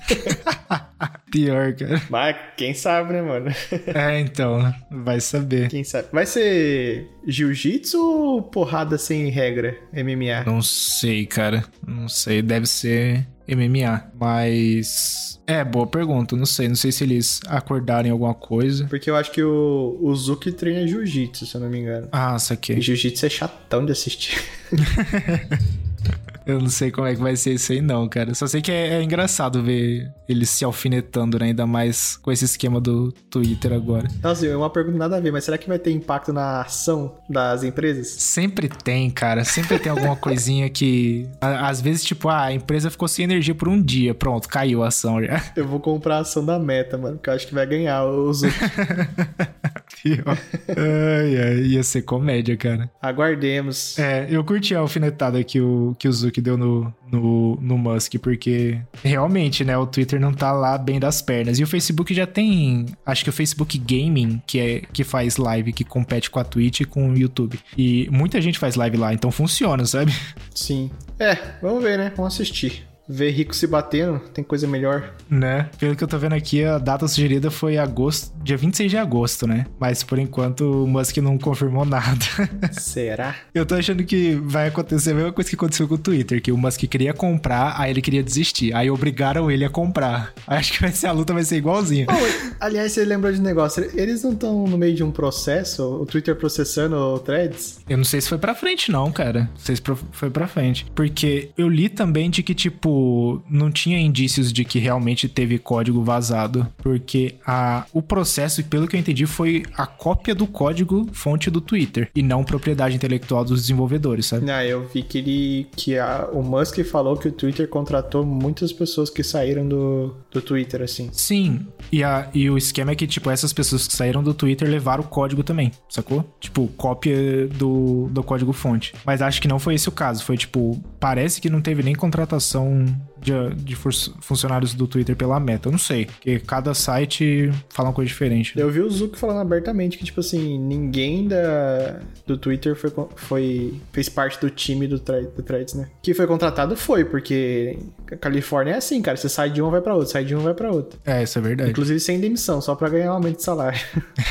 Speaker 1: Pior, cara.
Speaker 2: Mas quem sabe, né, mano?
Speaker 1: É, então, vai saber.
Speaker 2: Quem sabe? Vai ser jiu-jitsu ou porrada sem regra? MMA?
Speaker 1: Não sei, cara. Não sei, deve ser MMA. Mas. É, boa pergunta. Não sei. Não sei se eles acordarem alguma coisa.
Speaker 2: Porque eu acho que o, o Zuki treina jiu-jitsu, se eu não me engano.
Speaker 1: Ah,
Speaker 2: E
Speaker 1: saquei.
Speaker 2: jiu-jitsu é chatão de assistir.
Speaker 1: Eu não sei como é que vai ser isso aí, não, cara. Só sei que é, é engraçado ver eles se alfinetando, né? Ainda mais com esse esquema do Twitter agora.
Speaker 2: Nossa, é uma pergunta nada a ver, mas será que vai ter impacto na ação das empresas?
Speaker 1: Sempre tem, cara. Sempre tem alguma coisinha que. Às vezes, tipo, ah, a empresa ficou sem energia por um dia. Pronto, caiu a ação já.
Speaker 2: Eu vou comprar a ação da Meta, mano, porque eu acho que vai ganhar o Zuki.
Speaker 1: Pior. ai, ai, ia ser comédia, cara.
Speaker 2: Aguardemos.
Speaker 1: É, eu curti a alfinetada que o, que o Zuki deu no, no, no Musk, porque realmente, né, o Twitter não tá lá bem das pernas. E o Facebook já tem, acho que o Facebook Gaming, que é que faz live, que compete com a Twitch e com o YouTube. E muita gente faz live lá, então funciona, sabe?
Speaker 2: Sim. É, vamos ver, né? Vamos assistir. Ver rico se batendo, tem coisa melhor.
Speaker 1: Né? Pelo que eu tô vendo aqui, a data sugerida foi agosto, dia 26 de agosto, né? Mas por enquanto o Musk não confirmou nada.
Speaker 2: Será?
Speaker 1: Eu tô achando que vai acontecer a mesma coisa que aconteceu com o Twitter, que o Musk queria comprar, aí ele queria desistir. Aí obrigaram ele a comprar. Acho que vai ser a luta vai ser igualzinha.
Speaker 2: Pô, aliás, você lembrou de um negócio? Eles não estão no meio de um processo? O Twitter processando o Threads?
Speaker 1: Eu não sei se foi pra frente, não, cara. Não sei se foi pra frente. Porque eu li também de que, tipo, não tinha indícios de que realmente teve código vazado. Porque a, o processo, pelo que eu entendi, foi a cópia do código fonte do Twitter. E não propriedade intelectual dos desenvolvedores, sabe?
Speaker 2: Ah, eu vi que ele. que a- o Musk falou que o Twitter contratou muitas pessoas que saíram do, do Twitter, assim.
Speaker 1: Sim, e, a, e o esquema é que, tipo, essas pessoas que saíram do Twitter levaram o código também, sacou? Tipo, cópia do, do código fonte. Mas acho que não foi esse o caso. Foi, tipo, parece que não teve nem contratação mm-hmm. De, de fun- funcionários do Twitter pela meta. Eu não sei, porque cada site fala uma coisa diferente.
Speaker 2: Eu vi o Zuck falando abertamente que, tipo assim, ninguém da, do Twitter foi, foi, fez parte do time do, thread, do Threads, né? Que foi contratado foi, porque a Califórnia é assim, cara. Você sai de um, vai pra outro, sai de um, vai pra outro.
Speaker 1: É, isso é verdade.
Speaker 2: Inclusive sem demissão, só pra ganhar um aumento de salário.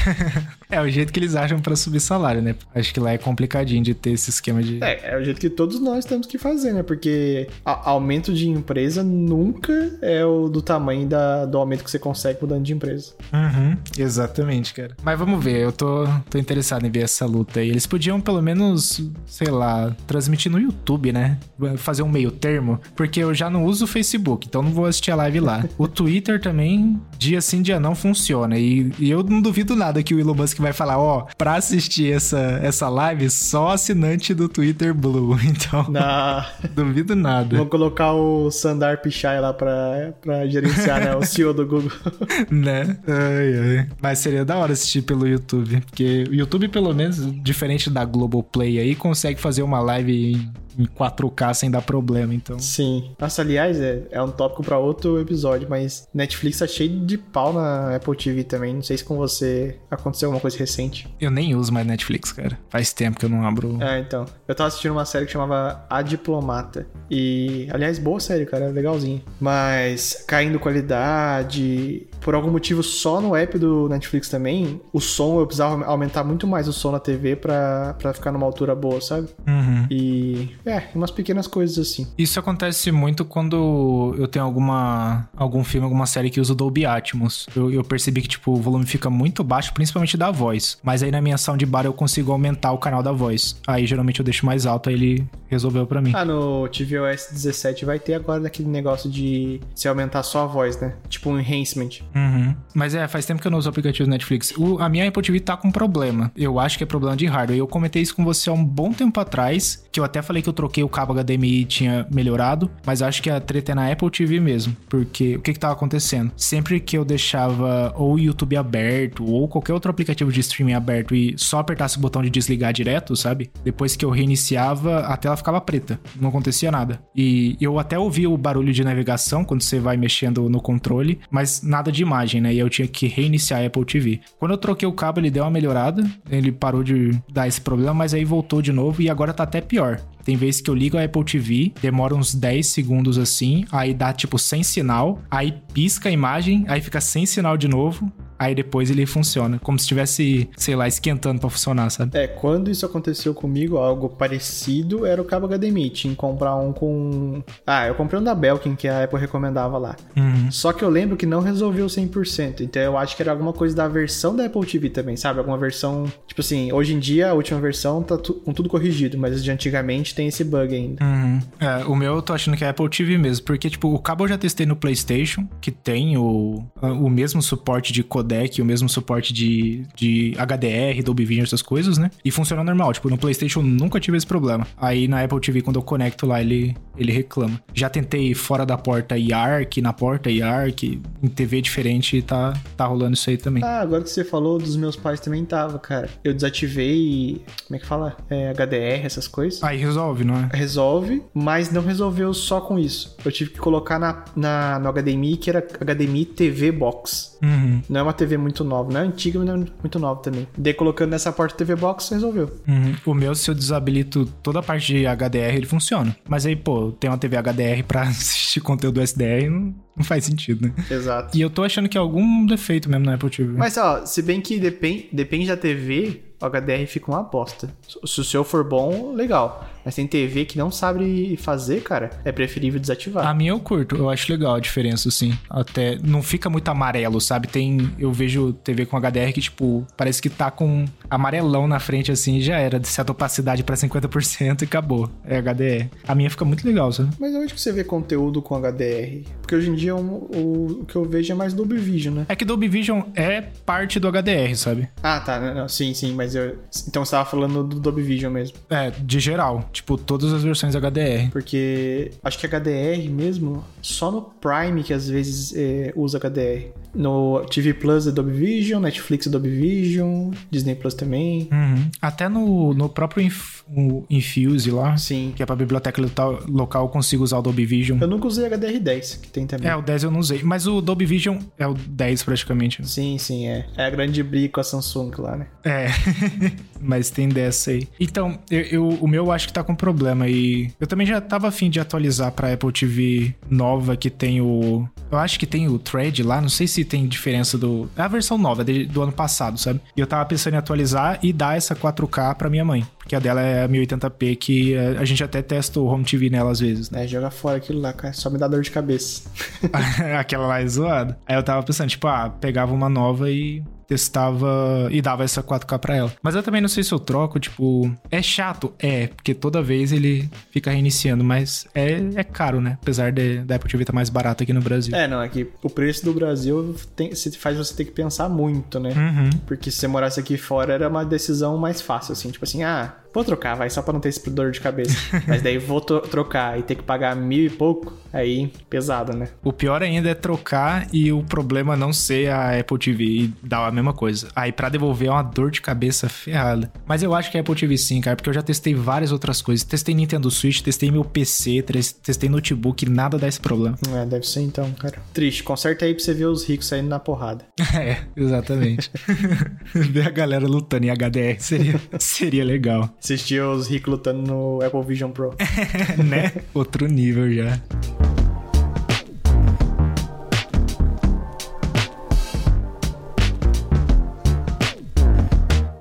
Speaker 1: É o jeito que eles acham pra subir salário, né? Acho que lá é complicadinho de ter esse esquema de.
Speaker 2: É, é o jeito que todos nós temos que fazer, né? Porque aumento de empresa nunca é o do tamanho da, do aumento que você consegue mudando de empresa.
Speaker 1: Uhum, exatamente, cara. Mas vamos ver, eu tô, tô interessado em ver essa luta aí. Eles podiam pelo menos, sei lá, transmitir no YouTube, né? Fazer um meio termo, porque eu já não uso o Facebook, então não vou assistir a live lá. O Twitter também, dia sim, dia não, funciona. E, e eu não duvido nada que o Elon Musk vai falar, ó, pra assistir essa, essa live, só assinante do Twitter Blue. Então,
Speaker 2: Na...
Speaker 1: duvido nada,
Speaker 2: Vou colocar o Sundar Pichai lá pra, pra gerenciar, né? O CEO do Google.
Speaker 1: né? Ai, ai. Mas seria da hora assistir pelo YouTube. Porque o YouTube, pelo menos, diferente da Globoplay aí, consegue fazer uma live em, em 4K sem dar problema. Então,
Speaker 2: Sim. Nossa, aliás, é, é um tópico pra outro episódio, mas Netflix tá cheio de pau na Apple TV também. Não sei se com você aconteceu alguma coisa recente.
Speaker 1: eu nem uso mais Netflix, cara. Faz tempo que eu não abro.
Speaker 2: É, então. Eu tava assistindo uma série que chamava A Diplomata. E, aliás, boa série, cara, legalzinho. Mas caindo qualidade. Por algum motivo, só no app do Netflix também, o som, eu precisava aumentar muito mais o som na TV pra, pra ficar numa altura boa, sabe?
Speaker 1: Uhum.
Speaker 2: E É, umas pequenas coisas assim.
Speaker 1: Isso acontece muito quando eu tenho alguma algum filme, alguma série que usa o Dolby Atmos. Eu, eu percebi que, tipo, o volume fica muito baixo, principalmente da voz. Mas aí na minha soundbar eu consigo aumentar o canal da voz. Aí geralmente eu deixo mais alto, aí ele resolveu pra mim.
Speaker 2: Ah, no tvOS 17 vai ter agora aquele negócio de se aumentar só a voz, né? Tipo um enhancement.
Speaker 1: Uhum. Mas é, faz tempo que eu não uso o aplicativo Netflix. O, a minha Apple TV tá com problema. Eu acho que é problema de hardware. Eu comentei isso com você há um bom tempo atrás, que eu até falei que eu troquei o cabo HDMI tinha melhorado, mas acho que a treta é na Apple TV mesmo. Porque o que que tava acontecendo? Sempre que eu deixava ou o YouTube aberto ou qualquer outro aplicativo de streaming aberto e só apertasse o botão de desligar direto, sabe? Depois que eu reiniciava, a tela ficava preta. Não acontecia nada. E eu até ouvi o barulho de navegação quando você vai mexendo no controle, mas nada de imagem, né? E eu tinha que reiniciar a Apple TV. Quando eu troquei o cabo, ele deu uma melhorada, ele parou de dar esse problema, mas aí voltou de novo e agora tá até pior. Tem vezes que eu ligo a Apple TV, demora uns 10 segundos assim, aí dá tipo sem sinal, aí pisca a imagem, aí fica sem sinal de novo, aí depois ele funciona. Como se estivesse, sei lá, esquentando pra funcionar, sabe?
Speaker 2: É, quando isso aconteceu comigo, algo parecido era o cabo HDMI. Tinha que comprar um com. Ah, eu comprei um da Belkin que a Apple recomendava lá.
Speaker 1: Uhum.
Speaker 2: Só que eu lembro que não resolveu 100%. Então eu acho que era alguma coisa da versão da Apple TV também, sabe? Alguma versão. Tipo assim, hoje em dia a última versão tá tu- com tudo corrigido, mas de antigamente tem esse bug ainda.
Speaker 1: Uhum. É, o meu eu tô achando que é Apple TV mesmo, porque, tipo, o cabo eu já testei no PlayStation, que tem o, o mesmo suporte de codec, o mesmo suporte de, de HDR, Dolby Vision, essas coisas, né? E funciona normal. Tipo, no PlayStation eu nunca tive esse problema. Aí na Apple TV, quando eu conecto lá, ele, ele reclama. Já tentei fora da porta IARC, na porta IARC, em TV diferente, e tá, tá rolando isso aí também.
Speaker 2: Ah, agora que você falou dos meus pais também tava, cara. Eu desativei. Como é que fala? É, HDR, essas coisas.
Speaker 1: Aí resolve, não é?
Speaker 2: Resolve, mas não resolveu só com isso. Eu tive que colocar na, na, no HDMI, que era HDMI TV Box.
Speaker 1: Uhum.
Speaker 2: Não é uma TV muito nova, não é antiga, mas não é muito nova também. Daí colocando nessa porta TV Box, resolveu.
Speaker 1: Uhum. O meu, se eu desabilito toda a parte de HDR, ele funciona. Mas aí, pô, tem uma TV HDR pra assistir conteúdo SDR, não, não faz sentido, né?
Speaker 2: Exato.
Speaker 1: E eu tô achando que é algum defeito mesmo na Apple TV.
Speaker 2: Mas, ó, se bem que depende, depende da TV, o HDR fica uma bosta. Se o seu for bom, legal. Mas tem TV que não sabe fazer, cara, é preferível desativar.
Speaker 1: A minha eu curto, eu acho legal a diferença, assim. Até não fica muito amarelo, sabe? Tem. Eu vejo TV com HDR que, tipo, parece que tá com amarelão na frente, assim, e já era. De certa opacidade pra 50% e acabou. É HDR. A minha fica muito legal, sabe?
Speaker 2: Mas onde que você vê conteúdo com HDR? Porque hoje em dia o, o, o que eu vejo é mais Dolby Vision, né?
Speaker 1: É que Dolby Vision é parte do HDR, sabe?
Speaker 2: Ah, tá. Não, não, sim, sim, mas eu. Então você tava falando do Dolby Vision mesmo.
Speaker 1: É, de geral. Tipo, todas as versões HDR.
Speaker 2: Porque acho que HDR mesmo, só no Prime que às vezes é, usa HDR. No TV Plus é Dolby Vision, Netflix é Dolby Vision, Disney Plus também.
Speaker 1: Uhum. Até no, no próprio Inf, Infuse lá,
Speaker 2: Sim.
Speaker 1: que é pra biblioteca local, local, eu consigo usar o Dolby Vision.
Speaker 2: Eu nunca usei HDR10, que tem também.
Speaker 1: É, o 10 eu não usei. Mas o Dolby Vision é o 10 praticamente.
Speaker 2: Sim, sim, é. É a grande briga com a Samsung lá, né?
Speaker 1: É, mas tem dessa aí. Então, eu, eu- o meu eu acho que tá com problema e eu também já tava afim de atualizar pra Apple TV nova que tem o... Eu acho que tem o Thread lá, não sei se tem diferença do... É a versão nova de- do ano passado, sabe? E eu tava pensando em atualizar e dar essa 4K pra minha mãe. Porque a dela é a 1080p, que é, a gente até testa o Home TV nela às vezes, né?
Speaker 2: É, joga fora aquilo lá, cara. Só me dá dor de cabeça.
Speaker 1: Aquela lá é zoada. Aí eu tava pensando, tipo, ah, pegava uma nova e testava e dava essa 4K pra ela. Mas eu também não sei se eu troco, tipo, é chato, é, porque toda vez ele fica reiniciando, mas é, é caro, né? Apesar de, da Apple TV estar mais barata aqui no Brasil.
Speaker 2: É, não, é que o preço do Brasil tem, se faz você ter que pensar muito, né?
Speaker 1: Uhum.
Speaker 2: Porque se você morasse aqui fora era uma decisão mais fácil, assim, tipo assim, ah, vou trocar, vai, só pra não ter esse dor de cabeça. Mas daí vou tro- trocar e ter que pagar mil e pouco, aí pesado, né?
Speaker 1: O pior ainda é trocar e o problema não ser a Apple TV e dar a mesma coisa. Aí pra devolver é uma dor de cabeça ferrada. Mas eu acho que é Apple TV sim, cara, porque eu já testei várias outras coisas. Testei Nintendo Switch, testei meu PC, testei notebook, nada dá esse problema.
Speaker 2: É, deve ser então, cara. Triste, conserta aí pra você ver os ricos saindo na porrada.
Speaker 1: É, exatamente. Ver a galera lutando em HDR seria, seria legal,
Speaker 2: Assistir os ricos lutando no Apple Vision Pro.
Speaker 1: né? Outro nível já.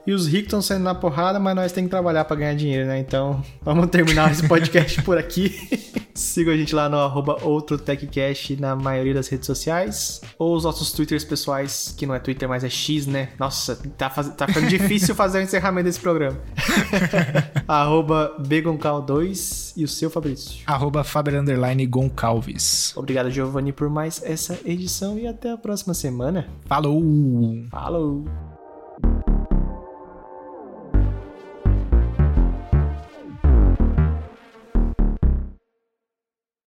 Speaker 2: E os ricos estão saindo na porrada, mas nós temos que trabalhar para ganhar dinheiro, né? Então, vamos terminar esse podcast por aqui. Sigam a gente lá no arroba OutroTechCast na maioria das redes sociais. Ou os nossos twitters pessoais, que não é Twitter, mas é X, né? Nossa, tá, faz... tá ficando difícil fazer o encerramento desse programa. arroba Begoncal2 e o seu Fabrício.
Speaker 1: Arroba Faber Goncalves.
Speaker 2: Obrigado, Giovanni, por mais essa edição e até a próxima semana.
Speaker 1: Falou!
Speaker 2: Falou!